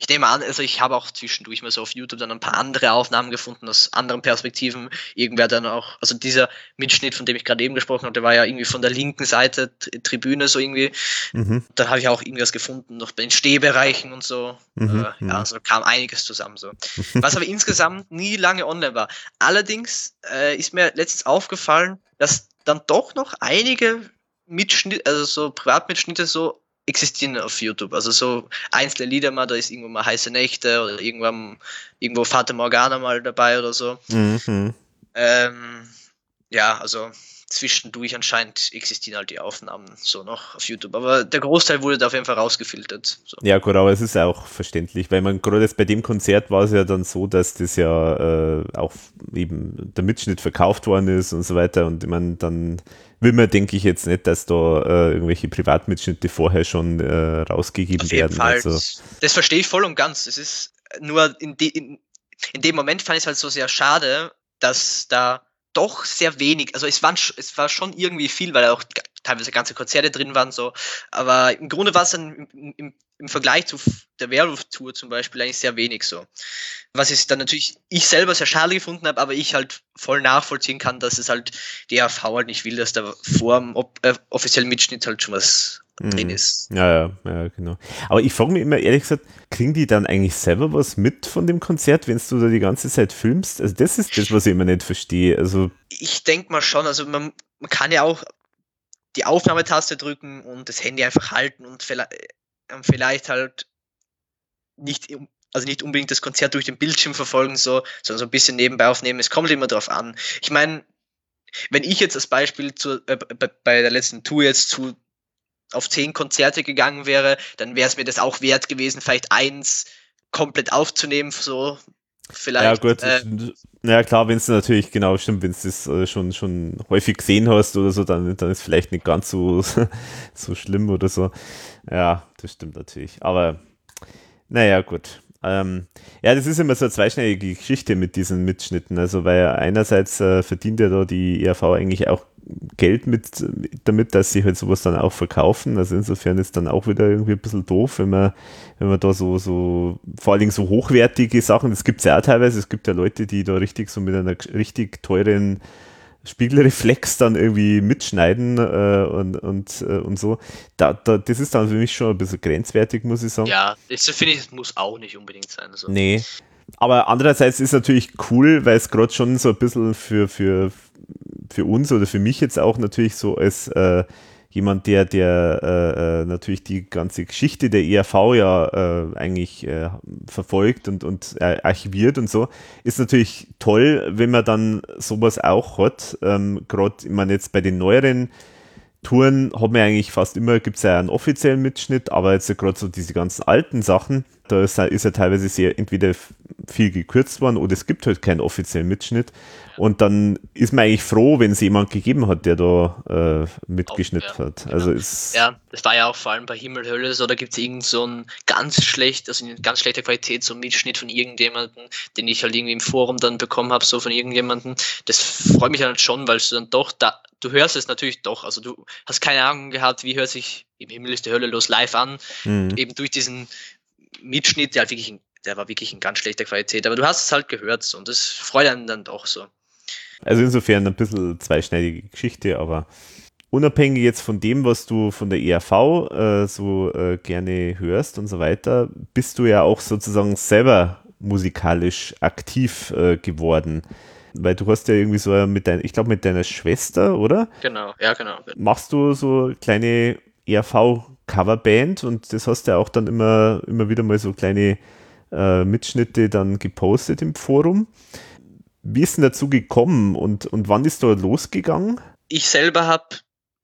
ich nehme an, also ich habe auch zwischendurch mal so auf YouTube dann ein paar andere Aufnahmen gefunden aus anderen Perspektiven. Irgendwer dann auch, also dieser Mitschnitt, von dem ich gerade eben gesprochen habe, der war ja irgendwie von der linken Seite Tribüne so irgendwie. Mhm. Dann habe ich auch irgendwas gefunden, noch bei den Stehbereichen und so. Mhm. Äh, ja, also kam einiges zusammen so. Was aber insgesamt nie lange online war. Allerdings äh, ist mir letztens aufgefallen, dass dann doch noch einige Mitschnitte, also so Privatmitschnitte so existieren auf YouTube. Also so einzelne Lieder mal, da ist irgendwo mal heiße Nächte oder irgendwann irgendwo Vater Morgana mal dabei oder so. Mhm. Ähm, ja, also zwischendurch anscheinend existieren halt die Aufnahmen so noch auf YouTube. Aber der Großteil wurde da auf jeden Fall rausgefiltert. So. Ja, gut, aber es ist auch verständlich, weil man gerade bei dem Konzert war es ja dann so, dass das ja äh, auch eben der Mitschnitt verkauft worden ist und so weiter. Und man dann will man, denke ich, jetzt nicht, dass da äh, irgendwelche Privatmitschnitte vorher schon äh, rausgegeben Auf jeden werden. Fall. Also. Das verstehe ich voll und ganz. Es ist nur in, de, in, in dem Moment fand ich es halt so sehr schade, dass da doch sehr wenig, also es, waren, es war schon irgendwie viel, weil auch teilweise ganze Konzerte drin waren, so, aber im Grunde war es dann im, im, Vergleich zu der Werwolf-Tour zum Beispiel eigentlich sehr wenig so. Was ich dann natürlich ich selber sehr schade gefunden habe, aber ich halt voll nachvollziehen kann, dass es halt die AV halt nicht will, dass da vor dem äh, offiziellen Mitschnitt halt schon was. Drin ist. Ja, ja, ja, genau. Aber ich frage mich immer ehrlich gesagt, kriegen die dann eigentlich selber was mit von dem Konzert, wenn du da die ganze Zeit filmst? Also das ist das, was ich immer nicht verstehe. Also ich denke mal schon, also man, man kann ja auch die Aufnahmetaste drücken und das Handy einfach halten und vielleicht, äh, vielleicht halt nicht, also nicht unbedingt das Konzert durch den Bildschirm verfolgen, so, sondern so ein bisschen nebenbei aufnehmen. Es kommt immer drauf an. Ich meine, wenn ich jetzt als Beispiel zu, äh, bei der letzten Tour jetzt zu auf zehn Konzerte gegangen wäre, dann wäre es mir das auch wert gewesen, vielleicht eins komplett aufzunehmen, so vielleicht. Ja, gut. Äh, ja, klar, wenn es natürlich, genau, stimmt, wenn du das äh, schon, schon häufig gesehen hast oder so, dann, dann ist vielleicht nicht ganz so, so schlimm oder so. Ja, das stimmt natürlich. Aber, naja, gut. Ähm, ja, das ist immer so eine zweischneidige Geschichte mit diesen Mitschnitten. Also, weil einerseits äh, verdient ja da die ERV eigentlich auch Geld mit, damit, dass sie halt sowas dann auch verkaufen. Also insofern ist dann auch wieder irgendwie ein bisschen doof, wenn man, wenn man da so, so, vor allen Dingen so hochwertige Sachen, das gibt es ja auch teilweise, es gibt ja Leute, die da richtig so mit einer richtig teuren Spiegelreflex dann irgendwie mitschneiden äh, und, und, äh, und so. Da, da, das ist dann für mich schon ein bisschen grenzwertig, muss ich sagen. Ja, das finde ich, das muss auch nicht unbedingt sein. Also. Nee. Aber andererseits ist natürlich cool, weil es gerade schon so ein bisschen für, für, für uns oder für mich jetzt auch natürlich so als äh, jemand, der, der äh, äh natürlich die ganze Geschichte der ERV ja äh, eigentlich äh, verfolgt und, und archiviert und so, ist natürlich toll, wenn man dann sowas auch hat. Ähm, Gerade, ich meine, jetzt bei den neueren Touren hat man eigentlich fast immer, gibt es ja einen offiziellen Mitschnitt, aber jetzt gerade so diese ganzen alten Sachen, da ist, ist ja teilweise sehr entweder viel gekürzt worden oder es gibt halt keinen offiziellen Mitschnitt. Und dann ist man eigentlich froh, wenn es jemand gegeben hat, der da äh, mitgeschnitten ja, hat. Also genau. ja, das war ja auch vor allem bei Himmel, Hölle, so da gibt es irgend so ein ganz schlecht, also eine ganz schlechte Qualität, so ein Mitschnitt von irgendjemandem, den ich halt irgendwie im Forum dann bekommen habe, so von irgendjemandem. Das freut mich halt schon, weil du dann doch da, du hörst es natürlich doch, also du hast keine Ahnung gehabt, wie hört sich im Himmel ist die Hölle los live an, mhm. eben durch diesen Mitschnitt, der halt wirklich, in, der war wirklich in ganz schlechter Qualität, aber du hast es halt gehört und das freut einen dann doch so. Also insofern ein bisschen zweischneidige Geschichte, aber unabhängig jetzt von dem, was du von der ERV äh, so äh, gerne hörst und so weiter, bist du ja auch sozusagen selber musikalisch aktiv äh, geworden. Weil du hast ja irgendwie so mit deiner, ich glaube mit deiner Schwester, oder? Genau, ja, genau. Machst du so kleine ERV-Coverband und das hast du ja auch dann immer, immer wieder mal so kleine äh, Mitschnitte dann gepostet im Forum. Wie ist denn dazu gekommen und, und wann ist da losgegangen? Ich selber habe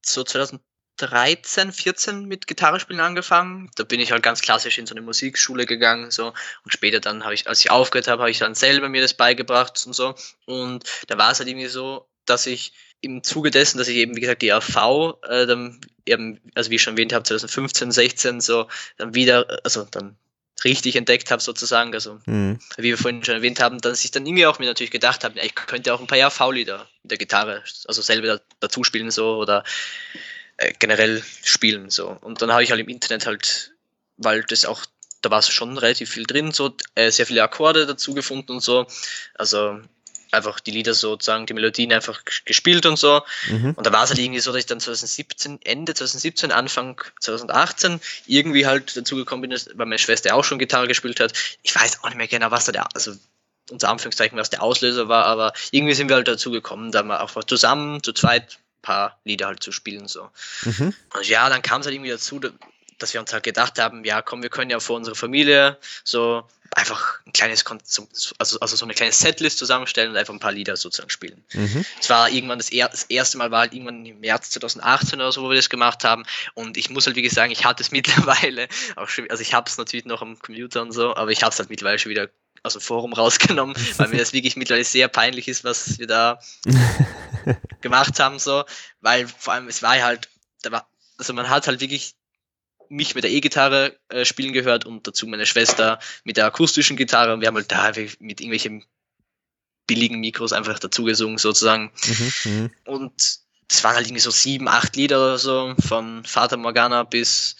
so 2013, 14 mit Gitarrespielen angefangen. Da bin ich halt ganz klassisch in so eine Musikschule gegangen so und später dann habe ich, als ich aufgehört habe, habe ich dann selber mir das beigebracht und so. Und da war es halt irgendwie so, dass ich im Zuge dessen, dass ich eben, wie gesagt, die AV, äh, dann eben, also wie ich schon erwähnt habe, 2015, 16 so, dann wieder, also dann richtig entdeckt habe sozusagen, also mhm. wie wir vorhin schon erwähnt haben, dass ich dann irgendwie auch mir natürlich gedacht habe, ich könnte auch ein paar AV-Lieder mit der Gitarre, also selber dazu spielen so oder äh, generell spielen so. Und dann habe ich halt im Internet halt, weil das auch, da war es schon relativ viel drin, so äh, sehr viele Akkorde dazu gefunden und so. Also einfach die Lieder sozusagen, die Melodien einfach gespielt und so. Mhm. Und da war es halt irgendwie so, dass ich dann 2017, Ende 2017, Anfang 2018 irgendwie halt dazu gekommen bin, weil meine Schwester auch schon Gitarre gespielt hat. Ich weiß auch nicht mehr genau, was da der, also unter Anführungszeichen, was der Auslöser war, aber irgendwie sind wir halt dazu gekommen, da mal einfach zusammen, zu zweit, ein paar Lieder halt zu spielen, so. Mhm. Und ja, dann kam es halt irgendwie dazu, dass wir uns halt gedacht haben, ja, komm, wir können ja vor unserer Familie so einfach ein kleines, also, also so eine kleine Setlist zusammenstellen und einfach ein paar Lieder sozusagen spielen. Mhm. Es war irgendwann das, er, das, erste Mal war halt irgendwann im März 2018 oder so, wo wir das gemacht haben. Und ich muss halt wirklich sagen, ich hatte es mittlerweile auch schon, also ich habe es natürlich noch am Computer und so, aber ich habe es halt mittlerweile schon wieder aus dem Forum rausgenommen, weil mir das wirklich mittlerweile sehr peinlich ist, was wir da gemacht haben, so, weil vor allem es war halt, da war, also man hat halt wirklich mich mit der E-Gitarre äh, spielen gehört und dazu meine Schwester mit der akustischen Gitarre und wir haben halt da mit irgendwelchen billigen Mikros einfach dazu gesungen sozusagen. Mhm, mhm, und es waren halt irgendwie so sieben, acht Lieder oder so, von Vater Morgana bis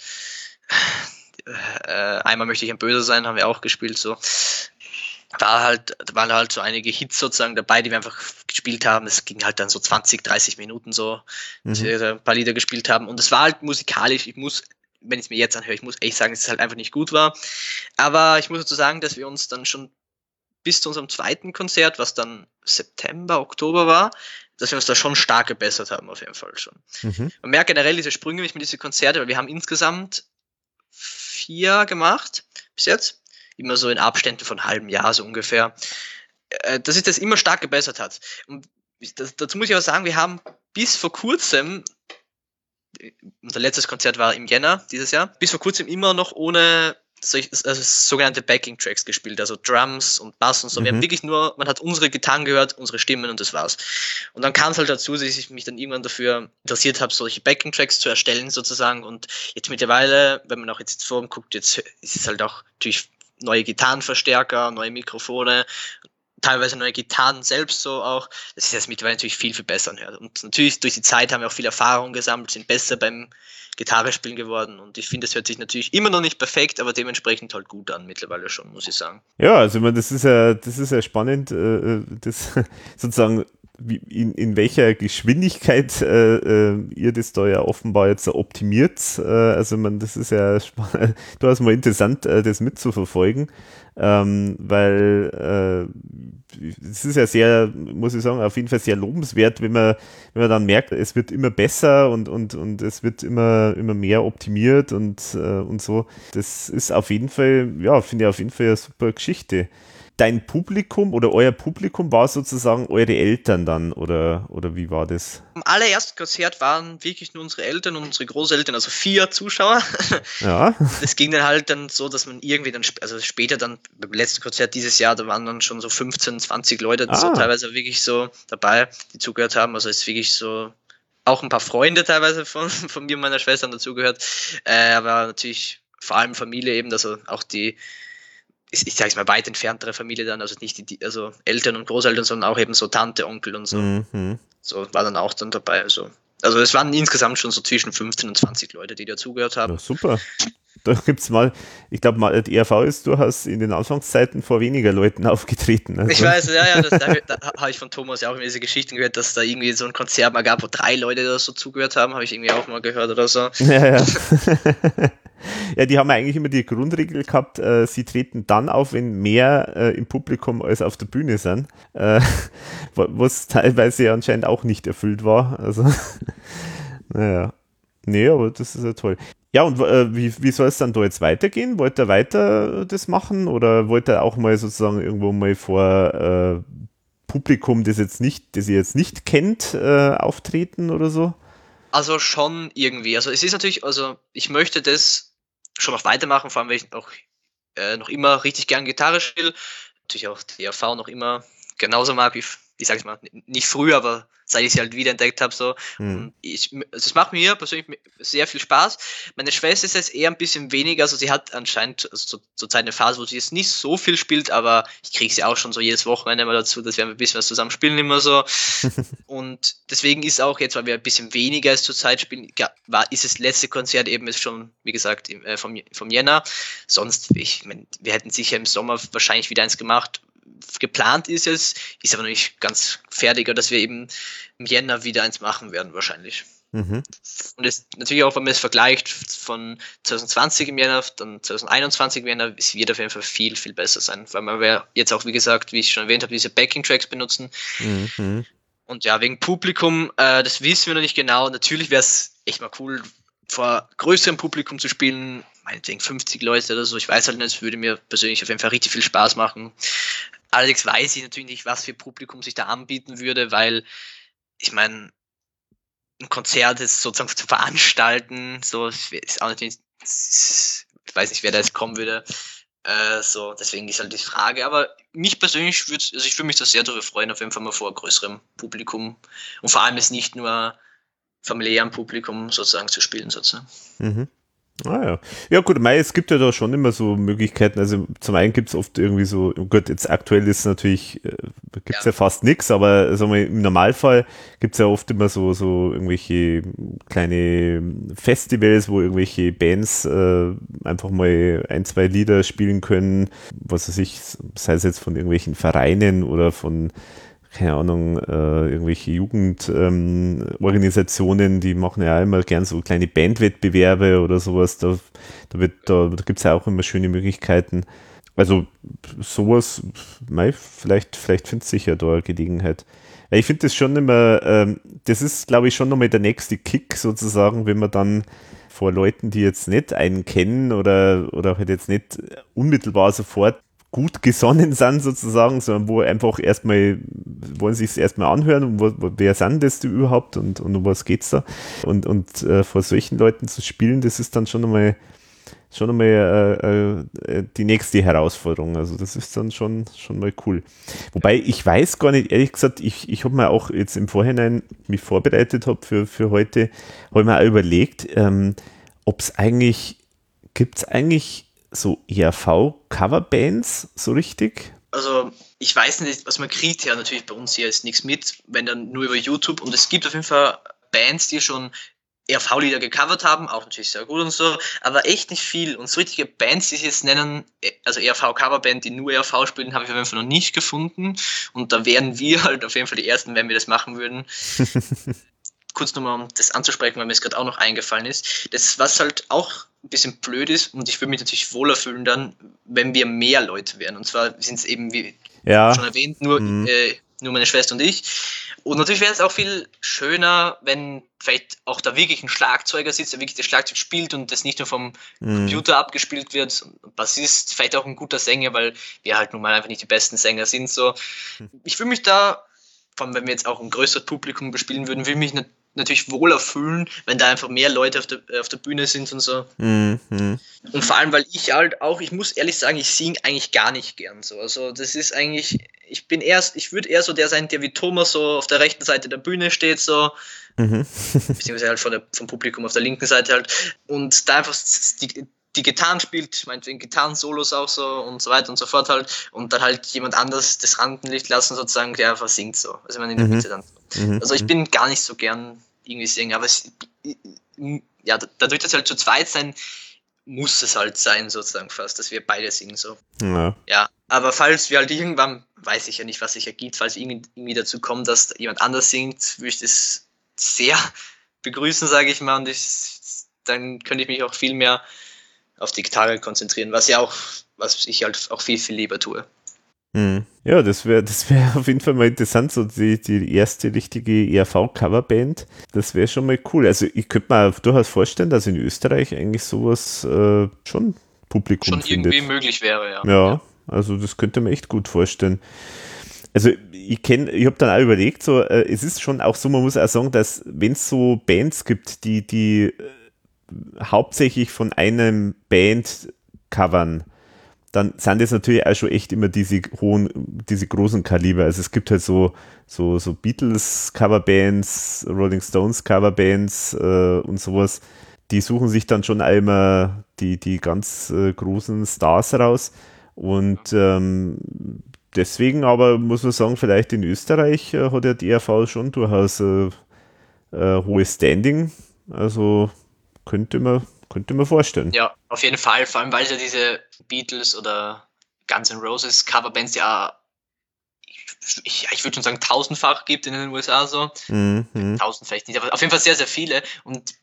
äh, einmal möchte ich ein Böser sein, haben wir auch gespielt so. Da halt, waren halt so einige Hits sozusagen dabei, die wir einfach gespielt haben. Es ging halt dann so 20, 30 Minuten so, dass mhm. wir ein paar Lieder gespielt haben. Und es war halt musikalisch, ich muss wenn ich es mir jetzt anhöre, ich muss echt sagen, dass es halt einfach nicht gut war. Aber ich muss dazu sagen, dass wir uns dann schon bis zu unserem zweiten Konzert, was dann September, Oktober war, dass wir uns da schon stark gebessert haben, auf jeden Fall schon. Mhm. Man merkt generell diese Sprünge mit diese Konzerte, weil wir haben insgesamt vier gemacht bis jetzt. Immer so in Abständen von einem halben Jahr so ungefähr. Äh, dass sich das immer stark gebessert hat. Und das, dazu muss ich auch sagen, wir haben bis vor kurzem unser letztes Konzert war im Jänner dieses Jahr, bis vor kurzem immer noch ohne solch, also sogenannte Backing-Tracks gespielt, also Drums und Bass und so. Mhm. Wir haben mhm. wirklich nur, man hat unsere Gitarren gehört, unsere Stimmen und das war's. Und dann kam es halt dazu, dass ich mich dann irgendwann dafür interessiert habe, solche Backing-Tracks zu erstellen sozusagen. Und jetzt mittlerweile, wenn man auch jetzt vor guckt, jetzt ist es halt auch natürlich neue Gitarrenverstärker, neue Mikrofone, teilweise neue Gitarren selbst so auch. Das ist jetzt mittlerweile natürlich viel, viel besser anhört. Und natürlich durch die Zeit haben wir auch viel Erfahrung gesammelt, sind besser beim Gitarrespielen geworden. Und ich finde, es hört sich natürlich immer noch nicht perfekt, aber dementsprechend halt gut an mittlerweile schon, muss ich sagen. Ja, also meine, das ist ja, das ist ja spannend, äh, äh, das sozusagen in, in welcher Geschwindigkeit äh, äh, ihr das da ja offenbar jetzt optimiert. Äh, also man, das ist ja du hast mal interessant, äh, das mitzuverfolgen, ähm, weil äh, es ist ja sehr, muss ich sagen, auf jeden Fall sehr lobenswert, wenn man, wenn man dann merkt, es wird immer besser und, und, und es wird immer, immer mehr optimiert und, äh, und so. Das ist auf jeden Fall, ja, finde ich auf jeden Fall eine super Geschichte dein Publikum oder euer Publikum war sozusagen eure Eltern dann oder, oder wie war das? Am allerersten Konzert waren wirklich nur unsere Eltern und unsere Großeltern, also vier Zuschauer. Ja. Das ging dann halt dann so, dass man irgendwie dann, also später dann beim letzten Konzert dieses Jahr, da waren dann schon so 15, 20 Leute, ah. so teilweise wirklich so dabei, die zugehört haben. Also es ist wirklich so auch ein paar Freunde teilweise von, von mir und meiner Schwester dazugehört. Äh, aber natürlich vor allem Familie eben, also auch die ich, ich sage es mal, weit entferntere Familie dann, also nicht die, also Eltern und Großeltern, sondern auch eben so Tante, Onkel und so. Mhm. So war dann auch dann dabei. Also, also es waren insgesamt schon so zwischen 15 und 20 Leute, die dazugehört haben. Ja, super. Da gibt es mal, ich glaube, die ERV ist durchaus in den Anfangszeiten vor weniger Leuten aufgetreten. Also. Ich weiß, ja, ja, das, da, da habe ich von Thomas ja auch diese Geschichten gehört, dass da irgendwie so ein Konzert mal gab, wo drei Leute da so zugehört haben, habe ich irgendwie auch mal gehört oder so. Ja, ja. Ja, die haben eigentlich immer die Grundregel gehabt, äh, sie treten dann auf, wenn mehr äh, im Publikum als auf der Bühne sind, äh, was teilweise anscheinend auch nicht erfüllt war. Also, naja. Nee, aber das ist ja toll. Ja, und äh, wie, wie soll es dann da jetzt weitergehen? Wollt ihr weiter das machen oder wollt ihr auch mal sozusagen irgendwo mal vor äh, Publikum, das jetzt nicht, das ihr jetzt nicht kennt, äh, auftreten oder so? Also schon irgendwie. Also es ist natürlich, also ich möchte das schon noch weitermachen, vor allem weil ich auch äh, noch immer richtig gern Gitarre spiele. Natürlich auch die AV noch immer genauso mag wie, wie sag ich mal, nicht früher, aber seit ich sie halt wiederentdeckt habe. So. Mhm. Ich, also es macht mir persönlich sehr viel Spaß. Meine Schwester ist jetzt eher ein bisschen weniger, also sie hat anscheinend also zur, zur Zeit eine Phase, wo sie jetzt nicht so viel spielt, aber ich kriege sie auch schon so jedes Wochenende mal dazu, dass wir ein bisschen was zusammen spielen, immer so. und deswegen ist auch jetzt, weil wir ein bisschen weniger als zur Zeit spielen, war, ist das letzte Konzert eben ist schon, wie gesagt, im, äh, vom, vom Jänner. Sonst, ich mein, wir hätten sicher im Sommer wahrscheinlich wieder eins gemacht, geplant ist es, ist aber noch nicht ganz fertig, dass wir eben im Jänner wieder eins machen werden wahrscheinlich. Mhm. Und es, natürlich auch, wenn man es vergleicht von 2020 im Jänner, dann 2021 im Jänner, es wird auf jeden Fall viel, viel besser sein, weil man jetzt auch, wie gesagt, wie ich schon erwähnt habe, diese Backing-Tracks benutzen. Mhm. Und ja, wegen Publikum, äh, das wissen wir noch nicht genau. Natürlich wäre es echt mal cool, vor größerem Publikum zu spielen, meinetwegen 50 Leute oder so. Ich weiß halt nicht, es würde mir persönlich auf jeden Fall richtig viel Spaß machen. Allerdings weiß ich natürlich nicht, was für Publikum sich da anbieten würde, weil ich meine, ein Konzert ist sozusagen zu veranstalten, so ist auch natürlich, ich weiß nicht, wer da jetzt kommen würde. Äh, so, deswegen ist halt die Frage. Aber mich persönlich würde, also ich würde mich da sehr darüber freuen, auf jeden Fall mal vor größerem Publikum. Und vor allem ist nicht nur familiären Publikum sozusagen zu spielen, sozusagen. Mhm. Ah ja. Ja gut, Mai, es gibt ja da schon immer so Möglichkeiten. Also zum einen gibt es oft irgendwie so, oh Gott, jetzt aktuell ist natürlich, äh, gibt es ja. ja. fast nichts, aber sagen wir, im Normalfall gibt es ja oft immer so, so irgendwelche kleine Festivals, wo irgendwelche Bands äh, einfach mal ein, zwei Lieder spielen können, was weiß ich, sei es jetzt von irgendwelchen Vereinen oder von keine Ahnung, äh, irgendwelche Jugendorganisationen, ähm, die machen ja immer gern so kleine Bandwettbewerbe oder sowas. Da, da, da, da gibt es ja auch immer schöne Möglichkeiten. Also sowas, mei, vielleicht, vielleicht findet sich ja da eine Gelegenheit. Ich finde das schon immer, ähm, das ist, glaube ich, schon nochmal der nächste Kick sozusagen, wenn man dann vor Leuten, die jetzt nicht einen kennen oder, oder halt jetzt nicht unmittelbar sofort gut gesonnen sind sozusagen, sondern wo einfach erstmal, wollen sich es erstmal anhören, wo, wo, wer sind das überhaupt und, und um was geht's da? Und, und äh, vor solchen Leuten zu spielen, das ist dann schon einmal schon einmal äh, äh, die nächste Herausforderung. Also das ist dann schon, schon mal cool. Wobei ich weiß gar nicht, ehrlich gesagt, ich, ich habe mir auch jetzt im Vorhinein mich vorbereitet habe für, für heute, habe mir auch überlegt, ähm, ob es eigentlich, gibt es eigentlich so ERV-Coverbands so richtig? Also ich weiß nicht, also man kriegt ja natürlich bei uns hier jetzt nichts mit, wenn dann nur über YouTube und es gibt auf jeden Fall Bands, die schon ERV-Lieder gecovert haben, auch natürlich sehr gut und so, aber echt nicht viel. Und so richtige Bands, die sie jetzt nennen, äh, also ERV-Coverband, die nur ERV spielen, habe ich auf jeden Fall noch nicht gefunden. Und da wären wir halt auf jeden Fall die Ersten, wenn wir das machen würden. Kurz nochmal, um das anzusprechen, weil mir es gerade auch noch eingefallen ist. Das, was halt auch ein bisschen blöd ist, und ich würde mich natürlich wohler fühlen dann, wenn wir mehr Leute wären. Und zwar sind es eben, wie ja. schon erwähnt, nur, mhm. äh, nur meine Schwester und ich. Und natürlich wäre es auch viel schöner, wenn vielleicht auch da wirklich ein Schlagzeuger sitzt, der wirklich das Schlagzeug spielt und das nicht nur vom mhm. Computer abgespielt wird. Bassist, vielleicht auch ein guter Sänger, weil wir halt nun mal einfach nicht die besten Sänger sind. So. Hm. Ich fühle mich da, vor allem wenn wir jetzt auch ein größeres Publikum bespielen würden, würde mich natürlich wohler fühlen, wenn da einfach mehr Leute auf der, äh, auf der Bühne sind und so. Mhm. Und vor allem, weil ich halt auch, ich muss ehrlich sagen, ich singe eigentlich gar nicht gern so. Also das ist eigentlich, ich bin eher, ich würde eher so der sein, der wie Thomas so auf der rechten Seite der Bühne steht, so. Mhm. beziehungsweise halt von der, vom Publikum auf der linken Seite halt. Und da einfach die, die Gitarren spielt, meinetwegen Gitarren-Solos auch so und so weiter und so fort halt. Und dann halt jemand anders das Rampenlicht lassen sozusagen, der einfach singt so. Also man in der mhm. Mitte dann. Mhm. Also ich bin gar nicht so gern irgendwie singen. Aber es, ja, dadurch, dass wir halt zu zweit sein, muss es halt sein, sozusagen fast, dass wir beide singen so. Ja. ja. Aber falls wir halt irgendwann, weiß ich ja nicht, was sich ergibt, falls irgendwie dazu kommt, dass jemand anders singt, würde ich das sehr begrüßen, sage ich mal. Und ich, dann könnte ich mich auch viel mehr auf die Gitarre konzentrieren, was ja auch, was ich halt auch viel, viel lieber tue. Hm. Ja, das wäre das wär auf jeden Fall mal interessant, so die, die erste richtige ERV-Coverband. Das wäre schon mal cool. Also ich könnte mir durchaus vorstellen, dass in Österreich eigentlich sowas äh, schon Publikum Schon findet. irgendwie möglich wäre, ja. Ja, also das könnte man echt gut vorstellen. Also ich kenne, ich habe dann auch überlegt, so äh, es ist schon auch so, man muss auch sagen, dass wenn es so Bands gibt, die die äh, hauptsächlich von einem Band covern, dann sind das natürlich auch schon echt immer diese hohen, diese großen Kaliber. Also es gibt halt so, so, so Beatles Coverbands, Rolling Stones Coverbands äh, und sowas. Die suchen sich dann schon einmal die, die ganz äh, großen Stars raus. Und ähm, deswegen aber muss man sagen, vielleicht in Österreich äh, hat ja die ERV schon durchaus äh, äh, hohes Standing. Also könnte man könnte man vorstellen. Ja, auf jeden Fall. Vor allem, weil es ja diese Beatles oder Guns N' Roses Coverbands ja, ich, ich würde schon sagen, tausendfach gibt in den USA so. Mhm. Tausend vielleicht nicht, aber auf jeden Fall sehr, sehr viele. Und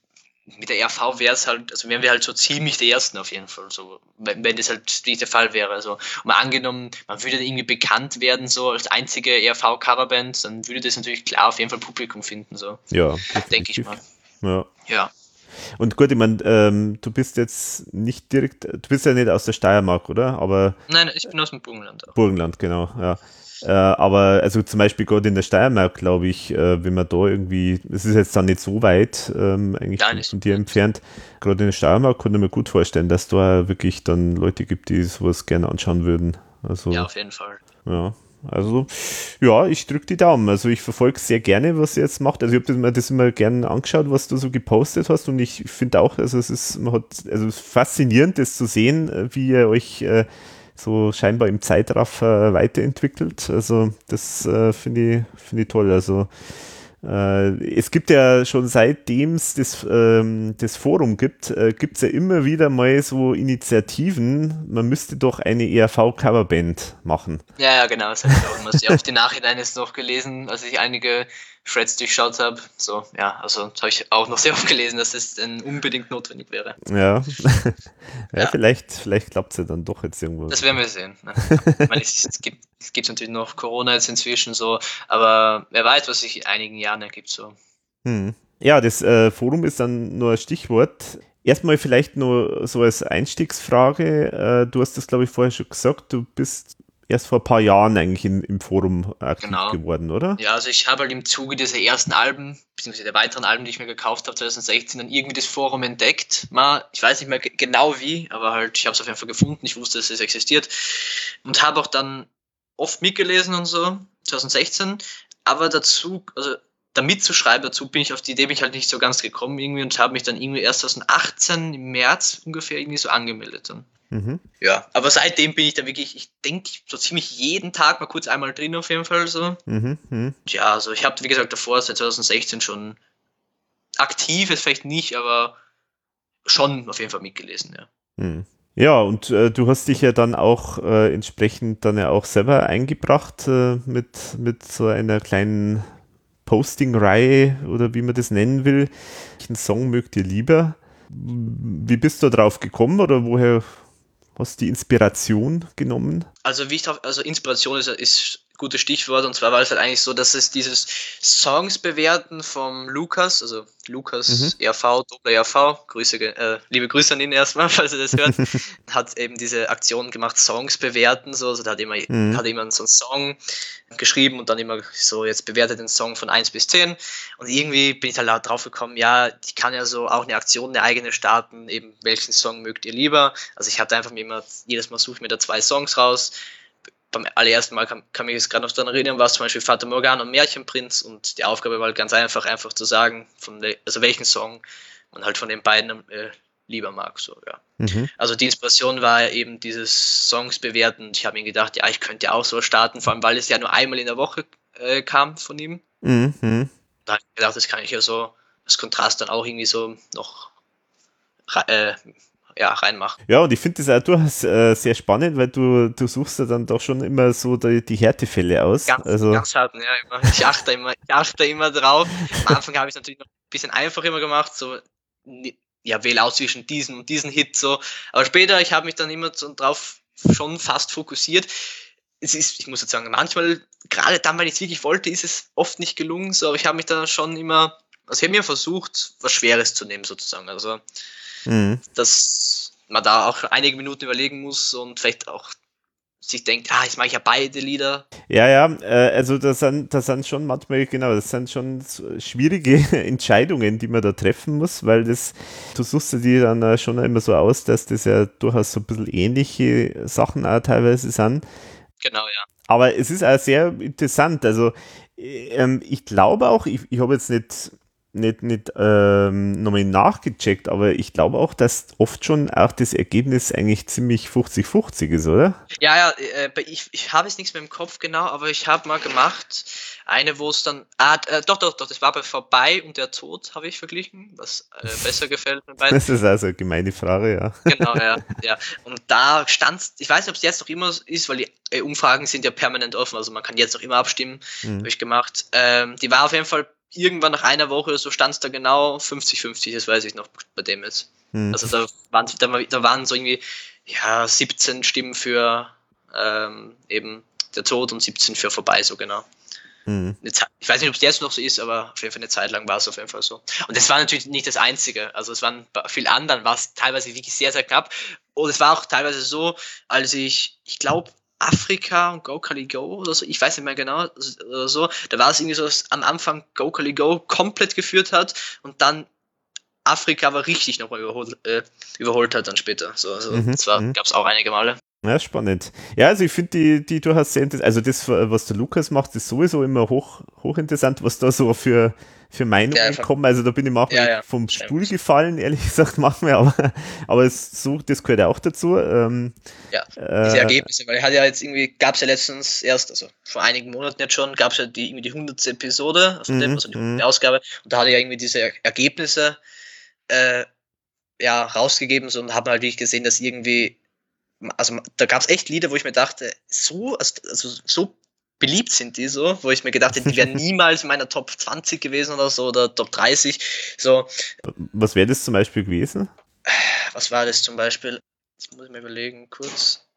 mit der RV wäre es halt, also wären wir halt so ziemlich die Ersten auf jeden Fall, so, wenn, wenn das halt nicht der Fall wäre. Also, mal angenommen, man würde irgendwie bekannt werden, so als einzige RV-Coverband, dann würde das natürlich klar auf jeden Fall Publikum finden, so. Ja. Denke ich mal. Ja. Ja. Und gut, ich meine, ähm, du bist jetzt nicht direkt, du bist ja nicht aus der Steiermark, oder? Aber Nein, ich bin aus dem Burgenland. Auch. Burgenland, genau, ja. Äh, aber also zum Beispiel gerade in der Steiermark, glaube ich, äh, wenn man da irgendwie, es ist jetzt dann nicht so weit ähm, eigentlich Nein, von dir entfernt, gerade in der Steiermark konnte ich mir gut vorstellen, dass da wirklich dann Leute gibt, die sowas gerne anschauen würden. Also, ja, auf jeden Fall. Ja. Also, ja, ich drücke die Daumen. Also, ich verfolge sehr gerne, was ihr jetzt macht. Also, ich habe mir das immer gerne angeschaut, was du so gepostet hast. Und ich finde auch, also, es ist, man hat, also, es ist faszinierend, das zu sehen, wie ihr euch äh, so scheinbar im Zeitraffer weiterentwickelt. Also, das äh, finde ich, find ich toll. Also, es gibt ja schon seitdem es das, ähm, das Forum gibt, äh, gibt es ja immer wieder mal so Initiativen, man müsste doch eine ERV-Coverband machen. Ja, ja, genau, das habe ich auch immer sehr auf den Nachhinein jetzt noch gelesen, als ich einige Threads durchschaut habe. So, ja, also habe ich auch noch sehr oft gelesen, dass es das unbedingt notwendig wäre. Ja, ja, ja, vielleicht, vielleicht klappt es ja dann doch jetzt irgendwo. Das werden wir sehen. Ne? ich meine, es, es, gibt, es gibt natürlich noch Corona jetzt inzwischen so, aber wer weiß, was sich in einigen Jahren ergibt so. Hm. Ja, das äh, Forum ist dann nur ein Stichwort. Erstmal vielleicht nur so als Einstiegsfrage. Äh, du hast das, glaube ich, vorher schon gesagt. Du bist erst vor ein paar Jahren eigentlich in, im Forum aktiv genau. geworden, oder? Ja, also ich habe halt im Zuge dieser ersten Alben, beziehungsweise der weiteren Alben, die ich mir gekauft habe, 2016, dann irgendwie das Forum entdeckt. Mal, ich weiß nicht mehr genau wie, aber halt, ich habe es auf jeden Fall gefunden, ich wusste, dass es existiert. Und habe auch dann oft mitgelesen und so, 2016. Aber dazu, also damit zu schreiben, dazu bin ich auf die Idee bin ich halt nicht so ganz gekommen irgendwie und habe mich dann irgendwie erst 2018 im März ungefähr irgendwie so angemeldet. Dann. Mhm. Ja, aber seitdem bin ich da wirklich, ich denke, so ziemlich jeden Tag mal kurz einmal drin auf jeden Fall so. Mhm. Mhm. Ja, also ich habe, wie gesagt, davor seit 2016 schon aktiv ist vielleicht nicht, aber schon auf jeden Fall mitgelesen, ja. Hm. Ja, und äh, du hast dich ja dann auch äh, entsprechend dann ja auch selber eingebracht äh, mit, mit so einer kleinen Posting-Reihe oder wie man das nennen will. Welchen Song mögt ihr lieber? Wie bist du drauf gekommen oder woher hast du die Inspiration genommen? Also wie ich drauf, also Inspiration ist, ist gutes Stichwort. Und zwar war es halt eigentlich so, dass es dieses Songs bewerten vom Lukas, also Lukas mhm. RV, Doppler RV, Grüße, äh, liebe Grüße an ihn erstmal, falls er das hört, hat eben diese Aktion gemacht, Songs bewerten, so, also da hat immer, mhm. hat immer so einen Song geschrieben und dann immer so, jetzt bewertet den Song von 1 bis 10 und irgendwie bin ich halt drauf gekommen, ja, ich kann ja so auch eine Aktion, eine eigene starten, eben welchen Song mögt ihr lieber, also ich hatte einfach mir immer, jedes Mal suche ich mir da zwei Songs raus, beim allerersten Mal kann, kann mich jetzt gerade noch daran erinnern, war es zum Beispiel Vater Morgan und Märchenprinz und die Aufgabe war halt ganz einfach, einfach zu sagen, von der, also welchen Song man halt von den beiden äh, lieber mag. So, ja. Mhm. Also die Inspiration war eben dieses Songs bewerten. Ich habe mir gedacht, ja, ich könnte auch so starten, vor allem weil es ja nur einmal in der Woche äh, kam von ihm. Mhm. Da habe ich gedacht, das kann ich ja so als Kontrast dann auch irgendwie so noch äh, ja, reinmache. Ja, und ich finde das auch durchaus äh, sehr spannend, weil du, du suchst ja dann doch schon immer so die, die Härtefälle aus. Ganz, also. ganz hart, ja, immer. Ich achte immer, ich achte immer drauf. Am Anfang habe ich natürlich noch ein bisschen einfach immer gemacht, so ja, wähle aus zwischen diesen und diesen Hit so. Aber später, ich habe mich dann immer so drauf schon fast fokussiert. Es ist, ich muss jetzt sagen, manchmal, gerade dann, wenn ich es wirklich wollte, ist es oft nicht gelungen, so, aber ich habe mich da schon immer, also ich habe mir versucht, was Schweres zu nehmen, sozusagen. Also Mhm. Dass man da auch einige Minuten überlegen muss und vielleicht auch sich denkt, ah, jetzt mache ich ja beide Lieder. Ja, ja, äh, also das sind, das sind schon manchmal, genau, das sind schon schwierige Entscheidungen, die man da treffen muss, weil das, du suchst dir dann schon immer so aus, dass das ja durchaus so ein bisschen ähnliche Sachen auch teilweise sind. Genau, ja. Aber es ist auch sehr interessant, also ähm, ich glaube auch, ich, ich habe jetzt nicht nicht, nicht ähm, nochmal nachgecheckt, aber ich glaube auch, dass oft schon auch das Ergebnis eigentlich ziemlich 50-50 ist, oder? Ja, ja, äh, ich, ich habe jetzt nichts mehr im Kopf genau, aber ich habe mal gemacht, eine, wo es dann, ah, äh, doch, doch, doch, das war bei Vorbei und der Tod, habe ich verglichen, was äh, besser gefällt mir beiden. Das ist also eine gemeine Frage, ja. Genau, ja, ja. Und da stand, ich weiß nicht, ob es jetzt noch immer ist, weil die äh, Umfragen sind ja permanent offen, also man kann jetzt noch immer abstimmen, mhm. habe ich gemacht. Ähm, die war auf jeden Fall irgendwann nach einer Woche oder so stand es da genau 50-50, das weiß ich noch bei dem jetzt. Hm. Also da waren, da, waren so irgendwie ja, 17 Stimmen für ähm, eben der Tod und 17 für vorbei, so genau. Hm. Ich weiß nicht, ob es jetzt noch so ist, aber auf jeden Fall eine Zeit lang war es auf jeden Fall so. Und das war natürlich nicht das Einzige. Also es waren vielen anderen, war es teilweise wirklich sehr, sehr knapp. Und es war auch teilweise so, als ich, ich glaube, Afrika und Go Kali Go oder so, ich weiß nicht mehr genau, oder so. Da war es irgendwie so, dass am Anfang Go Kali Go komplett geführt hat und dann Afrika aber richtig nochmal überholt, äh, überholt hat dann später. So, also mhm, das mhm. gab es auch einige Male. Ja, spannend. Ja, also ich finde die, die durchaus sehr interessant. Also das, was der Lukas macht, ist sowieso immer hoch, hochinteressant, was da so für, für Meinungen ja, kommen. Also da bin ich manchmal ja, vom Stuhl gefallen, ehrlich gesagt, manchmal, aber, aber es, so, das gehört ja auch dazu. Ähm, ja, diese äh, Ergebnisse, weil er hat ja jetzt irgendwie, gab es ja letztens erst, also vor einigen Monaten jetzt schon, gab es ja die, irgendwie die 100. Episode, also, dem, mhm, also die 100. Mhm. Ausgabe, und da hat er ja irgendwie diese Ergebnisse äh, ja, rausgegeben so, und haben halt wirklich gesehen, dass irgendwie also da gab es echt Lieder, wo ich mir dachte, so, also, also so beliebt sind die so, wo ich mir gedacht hätte, die wären niemals in meiner Top 20 gewesen oder so oder Top 30. So. Was wäre das zum Beispiel gewesen? Was war das zum Beispiel? Jetzt muss ich mir überlegen, kurz.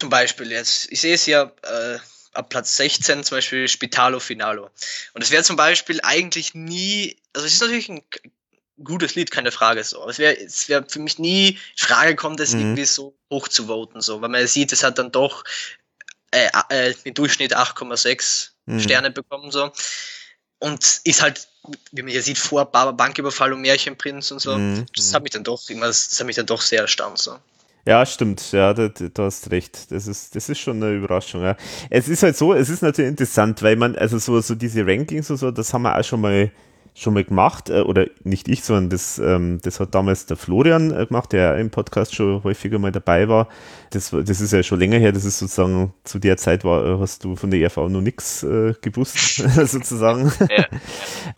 Zum Beispiel jetzt, ich sehe es ja äh, ab Platz 16 zum Beispiel Spitalo Finalo. Und es wäre zum Beispiel eigentlich nie, also es ist natürlich ein gutes Lied, keine Frage so. Es wäre es wär für mich nie Frage gekommen, das mhm. irgendwie so hoch zu voten, so, weil man sieht, es hat dann doch äh, äh, im Durchschnitt 8,6 mhm. Sterne bekommen, so. Und ist halt, wie man hier sieht, vor Banküberfall und Märchenprinz und so. Mhm. Das hat mich dann doch immer, das hat mich dann doch sehr erstaunt, so. Ja, stimmt. Ja, du, du, hast recht. Das ist, das ist schon eine Überraschung. Ja. Es ist halt so, es ist natürlich interessant, weil man, also so, so diese Rankings und so, das haben wir auch schon mal schon mal gemacht, äh, oder nicht ich, sondern das, ähm, das hat damals der Florian äh, gemacht, der im Podcast schon häufiger mal dabei war. Das, das ist ja schon länger her, das ist sozusagen zu der Zeit war, hast du von der ERV noch nichts äh, gewusst, sozusagen. Ja.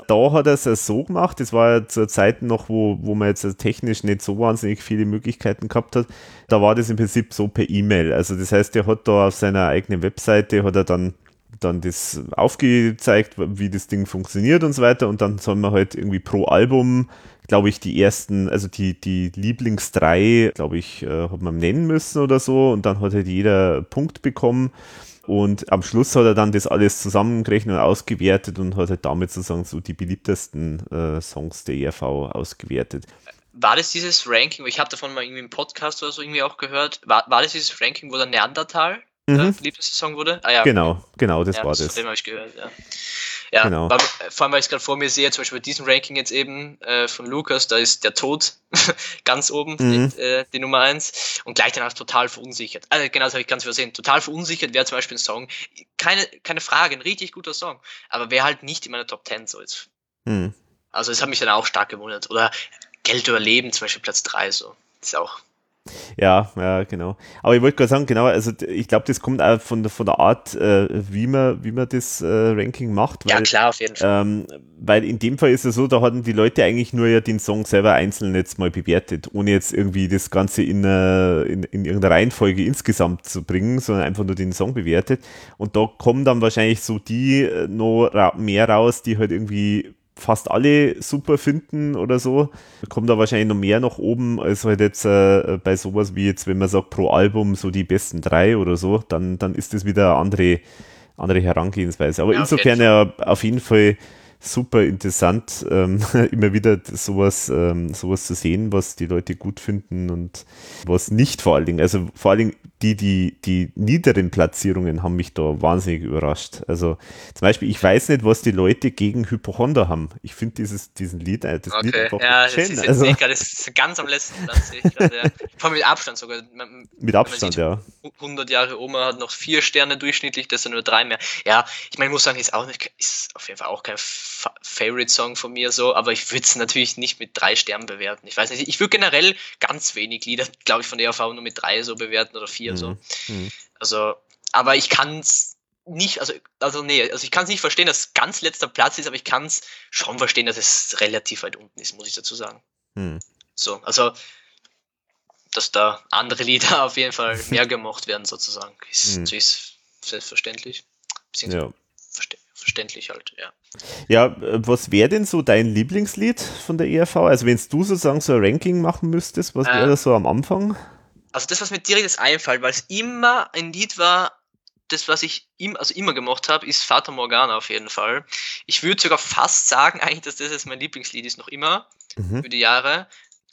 Da hat er es so gemacht, das war ja zur Zeit noch, wo, wo man jetzt technisch nicht so wahnsinnig viele Möglichkeiten gehabt hat. Da war das im Prinzip so per E-Mail. Also das heißt, er hat da auf seiner eigenen Webseite, hat er dann dann das aufgezeigt, wie das Ding funktioniert und so weiter. Und dann soll man halt irgendwie pro Album, glaube ich, die ersten, also die, die Lieblings glaube ich, äh, hat man nennen müssen oder so. Und dann hat halt jeder Punkt bekommen. Und am Schluss hat er dann das alles zusammengerechnet und ausgewertet und hat halt damit sozusagen so die beliebtesten äh, Songs der ERV ausgewertet. War das dieses Ranking, ich habe davon mal irgendwie im Podcast oder so irgendwie auch gehört, war, war das dieses Ranking, wo der Neandertal mhm. Lieblingssaison wurde? Ah, ja. Genau, genau, das ja, war das. Von dem habe ich gehört, ja. Ja, genau. weil, vor allem, weil ich es gerade vor mir sehe, zum Beispiel bei diesem Ranking jetzt eben äh, von Lukas, da ist der Tod ganz oben, mhm. die, äh, die, Nummer 1 und gleich danach total verunsichert. Also genau, das habe ich ganz übersehen. Total verunsichert wäre zum Beispiel ein Song, keine, keine Frage, ein richtig guter Song, aber wäre halt nicht in meiner Top 10 so jetzt. Mhm. Also das hat mich dann auch stark gewundert. Oder Geld überleben, zum Beispiel Platz 3 so. Das ist auch ja, ja, genau. Aber ich wollte gerade sagen, genau, also ich glaube, das kommt auch von der, von der Art, äh, wie, man, wie man das äh, Ranking macht. Weil, ja, klar, auf jeden Fall. Ähm, weil in dem Fall ist es so, da hatten die Leute eigentlich nur ja den Song selber einzeln jetzt mal bewertet, ohne jetzt irgendwie das Ganze in, äh, in, in irgendeiner Reihenfolge insgesamt zu bringen, sondern einfach nur den Song bewertet. Und da kommen dann wahrscheinlich so die äh, noch ra mehr raus, die halt irgendwie fast alle super finden oder so. Kommt da wahrscheinlich noch mehr nach oben, als halt jetzt äh, bei sowas wie jetzt, wenn man sagt, pro Album so die besten drei oder so, dann, dann ist das wieder eine andere, andere Herangehensweise. Aber ja, insofern ja auf jeden Fall super interessant, ähm, immer wieder sowas, ähm, sowas zu sehen, was die Leute gut finden und was nicht vor allen Dingen. Also vor allen Dingen die, die, die niederen Platzierungen haben mich da wahnsinnig überrascht. Also zum Beispiel, ich weiß nicht, was die Leute gegen Hypochonder haben. Ich finde dieses, diesen Lied, äh, das okay. Lied einfach ja, schön. Das ist, also, grad, das ist ganz am letzten Platz. Ich grad, ja. Vor allem mit Abstand sogar. Man, mit Abstand, sieht, ja. 100 Jahre Oma hat noch vier Sterne durchschnittlich, das sind nur drei mehr. Ja, ich meine, ich muss sagen, ist auch nicht, ist auf jeden Fall auch kein Favorite-Song von mir so, aber ich würde es natürlich nicht mit drei Sternen bewerten. Ich weiß nicht, ich würde generell ganz wenig Lieder, glaube ich, von der AV nur mit drei so bewerten oder vier mhm. so. Mhm. Also, aber ich kann es nicht, also, also nee, also ich kann es nicht verstehen, dass es ganz letzter Platz ist, aber ich kann es schon verstehen, dass es relativ weit unten ist, muss ich dazu sagen. Mhm. So, also, dass da andere Lieder auf jeden Fall mehr gemocht werden, sozusagen, ist, mhm. ist selbstverständlich. Ja. Verständlich halt, ja. Ja, äh, was wäre denn so dein Lieblingslied von der ERV? Also wenn du sozusagen so ein Ranking machen müsstest, was wäre äh, das so am Anfang? Also das, was mir direkt das einfällt, weil es immer ein Lied war, das, was ich im, also immer gemocht habe, ist Fata Morgana auf jeden Fall. Ich würde sogar fast sagen, eigentlich, dass das jetzt mein Lieblingslied ist, noch immer, mhm. für die Jahre.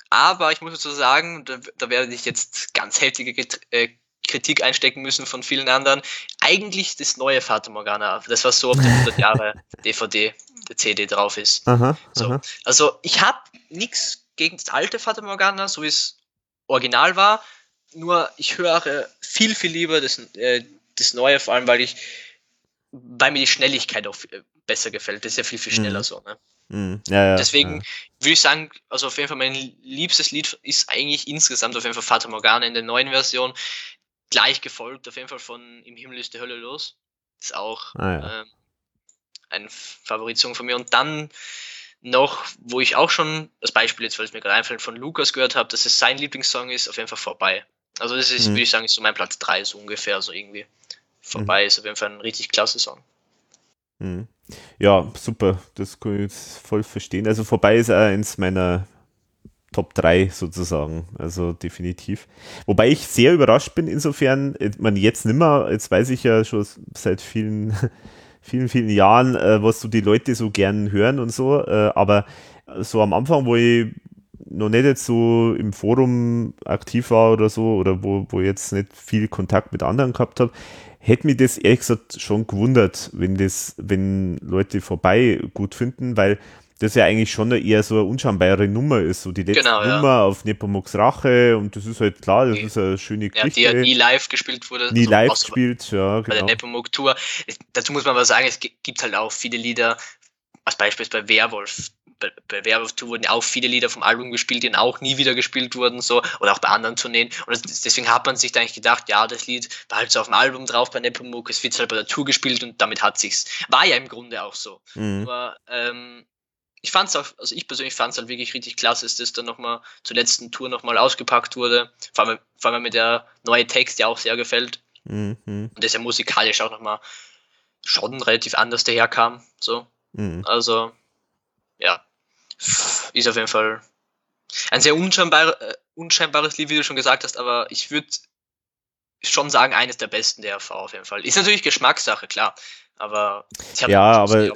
Aber ich muss dazu sagen, da, da werde ich jetzt ganz heftige äh, Kritik einstecken müssen von vielen anderen. Eigentlich das neue Fata Morgana, das was so auf der 100 Jahre DVD, der CD drauf ist. Aha, so. Aha. Also ich habe nichts gegen das alte Fata Morgana, so wie es original war. Nur ich höre viel, viel lieber das, äh, das neue, vor allem weil ich, weil mir die Schnelligkeit auch äh, besser gefällt. Das ist ja viel, viel schneller mhm. so. Ne? Mhm. Ja, ja, Deswegen ja. würde ich sagen, also auf jeden Fall mein liebstes Lied ist eigentlich insgesamt auf jeden Fall Fata Morgana in der neuen Version gleich gefolgt, auf jeden Fall von Im Himmel ist die Hölle los. Ist auch ah, ja. ähm, ein Favoritsong von mir. Und dann noch, wo ich auch schon das Beispiel jetzt, weil es mir gerade einfällt, von Lukas gehört habe, dass es sein Lieblingssong ist, auf jeden Fall vorbei. Also das ist, mhm. würde ich sagen, ist so mein Platz 3, so ungefähr, so irgendwie. Vorbei mhm. ist auf jeden Fall ein richtig klasse Song. Mhm. Ja, super, das kann ich voll verstehen. Also vorbei ist auch eins meiner Top 3 sozusagen, also definitiv. Wobei ich sehr überrascht bin, insofern, man jetzt nimmer, jetzt weiß ich ja schon seit vielen, vielen, vielen Jahren, äh, was so die Leute so gern hören und so, äh, aber so am Anfang, wo ich noch nicht jetzt so im Forum aktiv war oder so, oder wo, wo jetzt nicht viel Kontakt mit anderen gehabt habe, hätte mich das ehrlich gesagt schon gewundert, wenn das, wenn Leute vorbei gut finden, weil das ja eigentlich schon eher so eine unscheinbare Nummer ist, so die letzte genau, ja. Nummer auf Nepomuks Rache und das ist halt klar, das die, ist eine schöne Geschichte. Ja, die ja nie live gespielt wurde. Nie also live gespielt, ja, genau. Bei der Nepomuk Tour. Dazu muss man aber sagen, es gibt halt auch viele Lieder, als Beispiel bei Werwolf. Bei, bei Werewolf 2 wurden auch viele Lieder vom Album gespielt, die dann auch nie wieder gespielt wurden, so, oder auch bei anderen Tourneen. Und das, deswegen hat man sich da eigentlich gedacht, ja, das Lied war halt so auf dem Album drauf bei Nepomuk, es wird halt bei der Tour gespielt und damit hat sich's. War ja im Grunde auch so. Mhm. Aber ähm, ich fand's auch, also ich persönlich fand es halt wirklich richtig klasse, dass das dann nochmal zur letzten Tour nochmal ausgepackt wurde. Vor allem, vor allem mit der neue Text, der auch sehr gefällt. Mhm. Und das ja musikalisch auch nochmal schon relativ anders daherkam. So. Mhm. Also, ja. Ist auf jeden Fall ein sehr unscheinbar, äh, unscheinbares Lied, wie du schon gesagt hast, aber ich würde schon sagen, eines der besten der RV auf jeden Fall. Ist natürlich Geschmackssache, klar. Aber ich habe ja, aber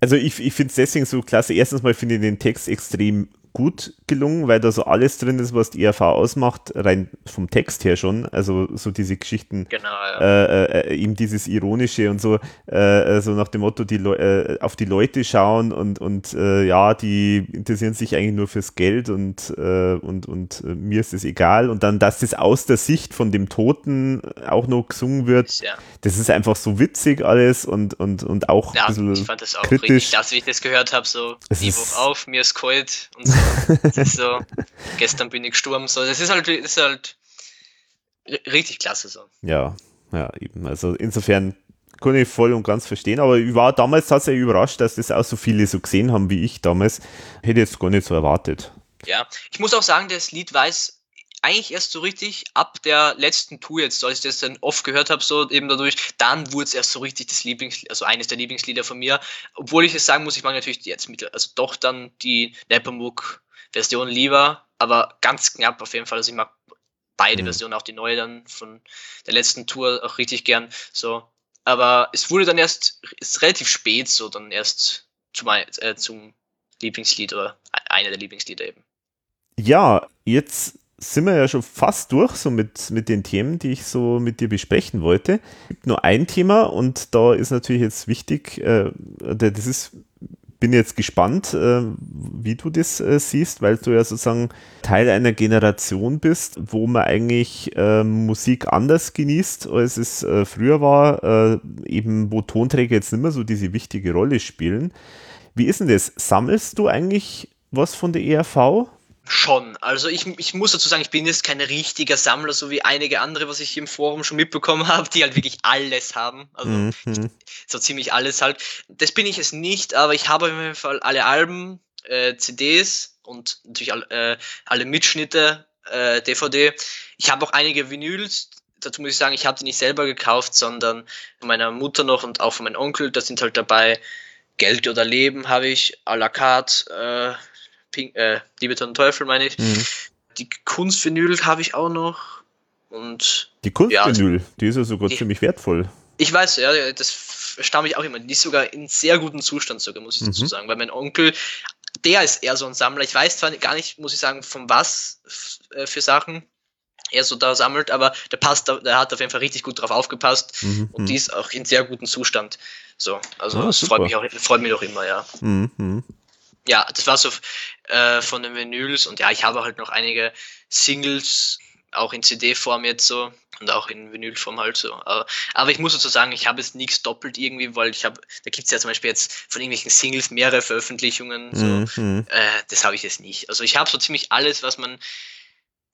also ich, ich finde es deswegen so klasse. Erstens mal finde ich den Text extrem gut gelungen, weil da so alles drin ist, was die ERV ausmacht, rein vom Text her schon. Also so diese Geschichten, genau, ja. äh, äh, eben dieses Ironische und so, äh, so nach dem Motto, die äh, auf die Leute schauen und, und äh, ja, die interessieren sich eigentlich nur fürs Geld und, äh, und, und mir ist es egal. Und dann, dass das aus der Sicht von dem Toten auch noch gesungen wird, ja. das ist einfach so witzig alles und, und, und auch ja, ich fand das auch kritisch. richtig klasse, wie ich das gehört habe, so, Niveau auf, mir ist kalt und so. Das ist so, gestern bin ich gestorben, so. Das ist halt, ist halt richtig klasse so. Ja, ja, eben. Also insofern kann ich voll und ganz verstehen, aber ich war damals tatsächlich überrascht, dass das auch so viele so gesehen haben wie ich damals. Hätte jetzt gar nicht so erwartet. Ja, ich muss auch sagen, das Lied weiß eigentlich erst so richtig ab der letzten Tour jetzt, als ich das dann oft gehört habe, so eben dadurch, dann wurde es erst so richtig das Lieblings, also eines der Lieblingslieder von mir. Obwohl ich es sagen muss, ich mag natürlich jetzt mit, also doch dann die Nepomuk Version lieber, aber ganz knapp auf jeden Fall. Also ich mag beide mhm. Versionen, auch die neue dann von der letzten Tour auch richtig gern. So. Aber es wurde dann erst, ist relativ spät so, dann erst zum, äh, zum Lieblingslied oder einer der Lieblingslieder eben. Ja, jetzt sind wir ja schon fast durch so mit, mit den Themen, die ich so mit dir besprechen wollte. Es gibt nur ein Thema und da ist natürlich jetzt wichtig, äh, das ist bin jetzt gespannt, äh, wie du das äh, siehst, weil du ja sozusagen Teil einer Generation bist, wo man eigentlich äh, Musik anders genießt, als es äh, früher war, äh, eben wo Tonträger jetzt nicht mehr so diese wichtige Rolle spielen. Wie ist denn das? Sammelst du eigentlich was von der ERV? Schon. Also ich, ich muss dazu sagen, ich bin jetzt kein richtiger Sammler, so wie einige andere, was ich im Forum schon mitbekommen habe, die halt wirklich alles haben. Also mhm. so ziemlich alles halt. Das bin ich es nicht, aber ich habe auf jeden Fall alle Alben, äh, CDs und natürlich all, äh, alle Mitschnitte, äh, DVD. Ich habe auch einige Vinyls. Dazu muss ich sagen, ich habe die nicht selber gekauft, sondern von meiner Mutter noch und auch von meinem Onkel. Da sind halt dabei Geld oder Leben habe ich, à la carte, äh, Pink, äh, Liebe Teufel meine ich. Mhm. Die Kunstvinyl habe ich auch noch. Und die Kunstvinyl, ja, die ist ja sogar die, ziemlich wertvoll. Ich weiß, ja, das stamme ich auch immer. Die ist sogar in sehr gutem Zustand sogar, muss ich dazu mhm. sagen. Weil mein Onkel, der ist eher so ein Sammler. Ich weiß zwar gar nicht, muss ich sagen, von was äh, für Sachen er so da sammelt, aber der passt, der hat auf jeden Fall richtig gut drauf aufgepasst mhm. und die ist auch in sehr gutem Zustand. So, also ah, das freut mich auch, freut mich auch immer, ja. Mhm ja, das war so äh, von den Vinyls und ja, ich habe halt noch einige Singles, auch in CD-Form jetzt so und auch in Vinylform halt so. Aber, aber ich muss dazu sagen, ich habe jetzt nichts doppelt irgendwie, weil ich habe, da gibt es ja zum Beispiel jetzt von irgendwelchen Singles mehrere Veröffentlichungen, so. Mhm. Äh, das habe ich jetzt nicht. Also ich habe so ziemlich alles, was man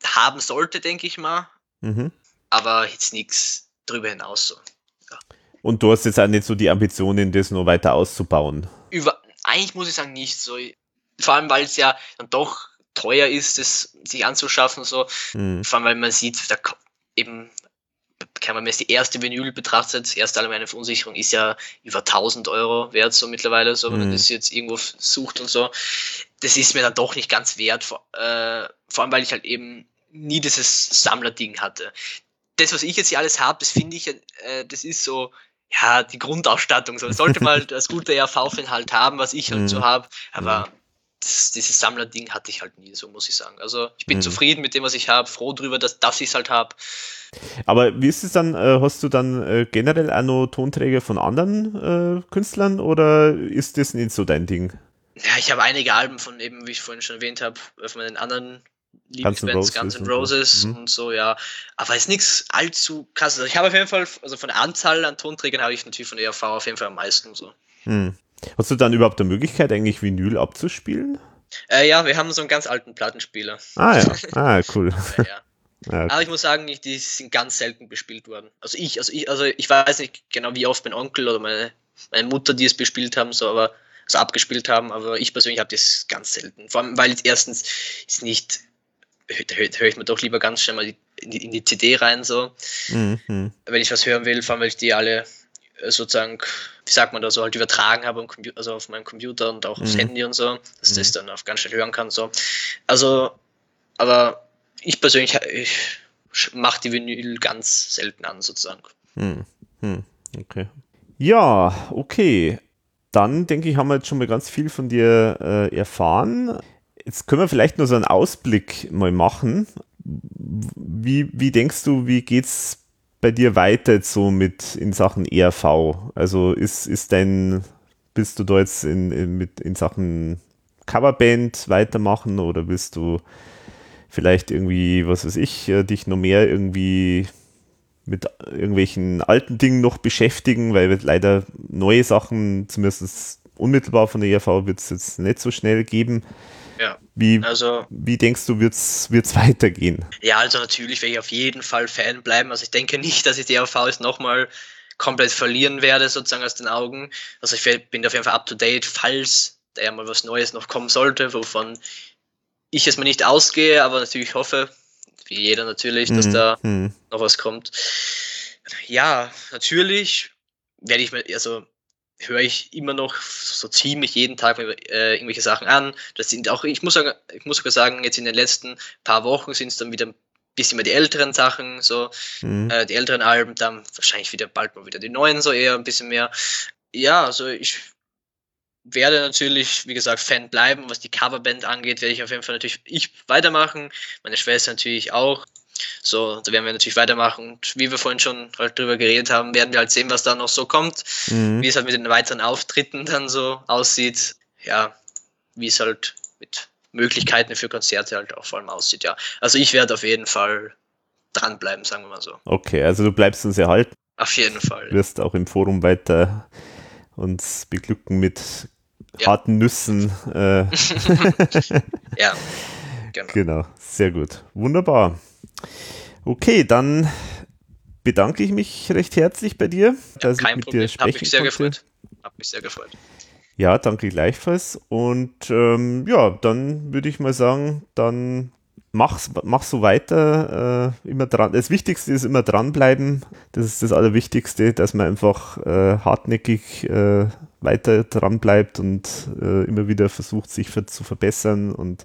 haben sollte, denke ich mal. Mhm. Aber jetzt nichts drüber hinaus so. Ja. Und du hast jetzt auch nicht so die Ambitionen, das noch weiter auszubauen. Über, eigentlich muss ich sagen, nicht so. Vor allem, weil es ja dann doch teuer ist, es sich anzuschaffen, so. Mhm. Vor allem, weil man sieht, da eben, kann man, wenn die erste Vinyl betrachtet, die erste allgemeine Verunsicherung ist ja über 1000 Euro wert, so mittlerweile, so, wenn mhm. man das jetzt irgendwo sucht und so. Das ist mir dann doch nicht ganz wert, vor, äh, vor allem, weil ich halt eben nie dieses Sammlerding hatte. Das, was ich jetzt hier alles habe, das finde ich, äh, das ist so, ja, die Grundausstattung. So sollte mal das gute RV-Fan halt haben, was ich halt mhm. so habe. Aber mhm. das, dieses Sammlerding hatte ich halt nie, so muss ich sagen. Also ich bin mhm. zufrieden mit dem, was ich habe, froh drüber, dass, dass ich es halt habe. Aber wie ist es dann, äh, hast du dann äh, generell auch noch Tonträger von anderen äh, Künstlern oder ist das nicht so dein Ding? Ja, ich habe einige Alben von eben, wie ich vorhin schon erwähnt habe, von meinen anderen Lieblingsbands, Guns N' Roses mhm. und so, ja. Aber ist nichts allzu krass. Also ich habe auf jeden Fall, also von der Anzahl an Tonträgern habe ich natürlich von ERV auf jeden Fall am meisten so. Mhm. Hast du dann überhaupt die Möglichkeit, eigentlich Vinyl abzuspielen? Äh, ja, wir haben so einen ganz alten Plattenspieler. Ah ja, ah, cool. ja. Ja. Aber ich muss sagen, die sind ganz selten bespielt worden. Also ich, also ich, also ich weiß nicht genau, wie oft mein Onkel oder meine, meine Mutter die es bespielt haben, so aber so abgespielt haben, aber ich persönlich habe das ganz selten. Vor allem, weil jetzt erstens ist nicht, höre hör ich mir doch lieber ganz schnell mal in die, in die CD rein, so. Mhm. Wenn ich was hören will, vor allem, weil ich die alle äh, sozusagen, wie sagt man da so, halt übertragen habe, also auf meinem Computer und auch aufs mhm. Handy und so, dass mhm. das dann auf ganz schnell hören kann, so. Also, aber ich persönlich ich mache die Vinyl ganz selten an, sozusagen. Hm, hm, okay. Ja, okay. Dann denke ich, haben wir jetzt schon mal ganz viel von dir äh, erfahren. Jetzt können wir vielleicht nur so einen Ausblick mal machen. Wie, wie denkst du, wie geht's bei dir weiter so mit in Sachen ERV? Also ist, ist dein, bist du da jetzt in, in, mit, in Sachen Coverband weitermachen oder willst du vielleicht irgendwie, was weiß ich, äh, dich noch mehr irgendwie mit irgendwelchen alten Dingen noch beschäftigen, weil leider neue Sachen, zumindest unmittelbar von der ERV, wird es jetzt nicht so schnell geben. Ja. Wie, also, wie denkst du, wird es weitergehen? Ja, also natürlich werde ich auf jeden Fall Fan bleiben. Also ich denke nicht, dass ich die ERV jetzt nochmal komplett verlieren werde, sozusagen aus den Augen. Also ich bin auf jeden Fall up to date, falls da ja mal was Neues noch kommen sollte, wovon ich es mir nicht ausgehe, aber natürlich hoffe, wie jeder natürlich, dass mhm. da mhm. noch was kommt. Ja, natürlich werde ich mir, also höre ich immer noch so ziemlich jeden Tag äh, irgendwelche Sachen an. Das sind auch, ich muss, sagen, ich muss sogar sagen, jetzt in den letzten paar Wochen sind es dann wieder ein bisschen mehr die älteren Sachen, so mhm. äh, die älteren Alben, dann wahrscheinlich wieder bald mal wieder die neuen, so eher ein bisschen mehr. Ja, also ich werde natürlich, wie gesagt, Fan bleiben. Was die Coverband angeht, werde ich auf jeden Fall natürlich ich weitermachen. Meine Schwester natürlich auch. So, da werden wir natürlich weitermachen. Und wie wir vorhin schon halt drüber geredet haben, werden wir halt sehen, was da noch so kommt. Mhm. Wie es halt mit den weiteren Auftritten dann so aussieht. Ja, wie es halt mit Möglichkeiten für Konzerte halt auch vor allem aussieht, ja. Also ich werde auf jeden Fall dranbleiben, sagen wir mal so. Okay, also du bleibst uns erhalten. Auf jeden Fall. Du wirst auch im Forum weiter uns beglücken mit ja. harten Nüssen. Äh. ja, genau. Genau, sehr gut. Wunderbar. Okay, dann bedanke ich mich recht herzlich bei dir, ja, dass ich mit Problem. dir sprechen Hab mich sehr konnte. gefreut. Hab mich sehr gefreut. Ja, danke gleichfalls. Und ähm, ja, dann würde ich mal sagen, dann mach's, mach so weiter, äh, immer dran. Das Wichtigste ist immer dranbleiben. Das ist das Allerwichtigste, dass man einfach äh, hartnäckig äh, weiter dran bleibt und äh, immer wieder versucht, sich für, zu verbessern und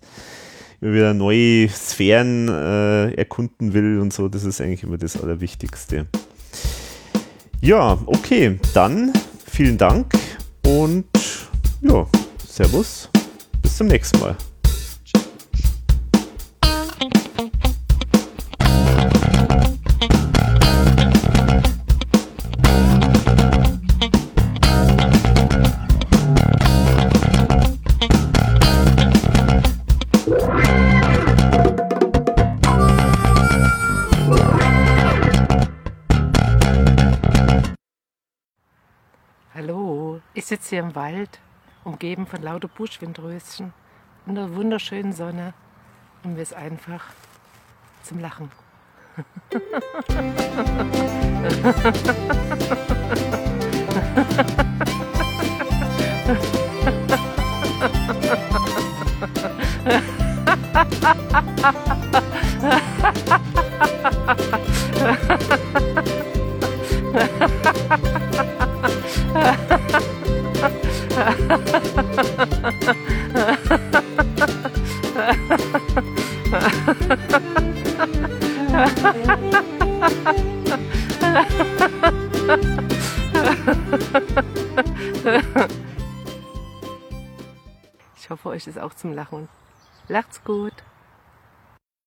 immer wieder neue Sphären äh, erkunden will und so. Das ist eigentlich immer das Allerwichtigste. Ja, okay, dann vielen Dank und ja, Servus, bis zum nächsten Mal. Sitze hier im Wald, umgeben von lauter Buschwindröschen in der wunderschönen Sonne und mir ist einfach zum Lachen. Ich hoffe, euch ist auch zum Lachen. Lacht's gut.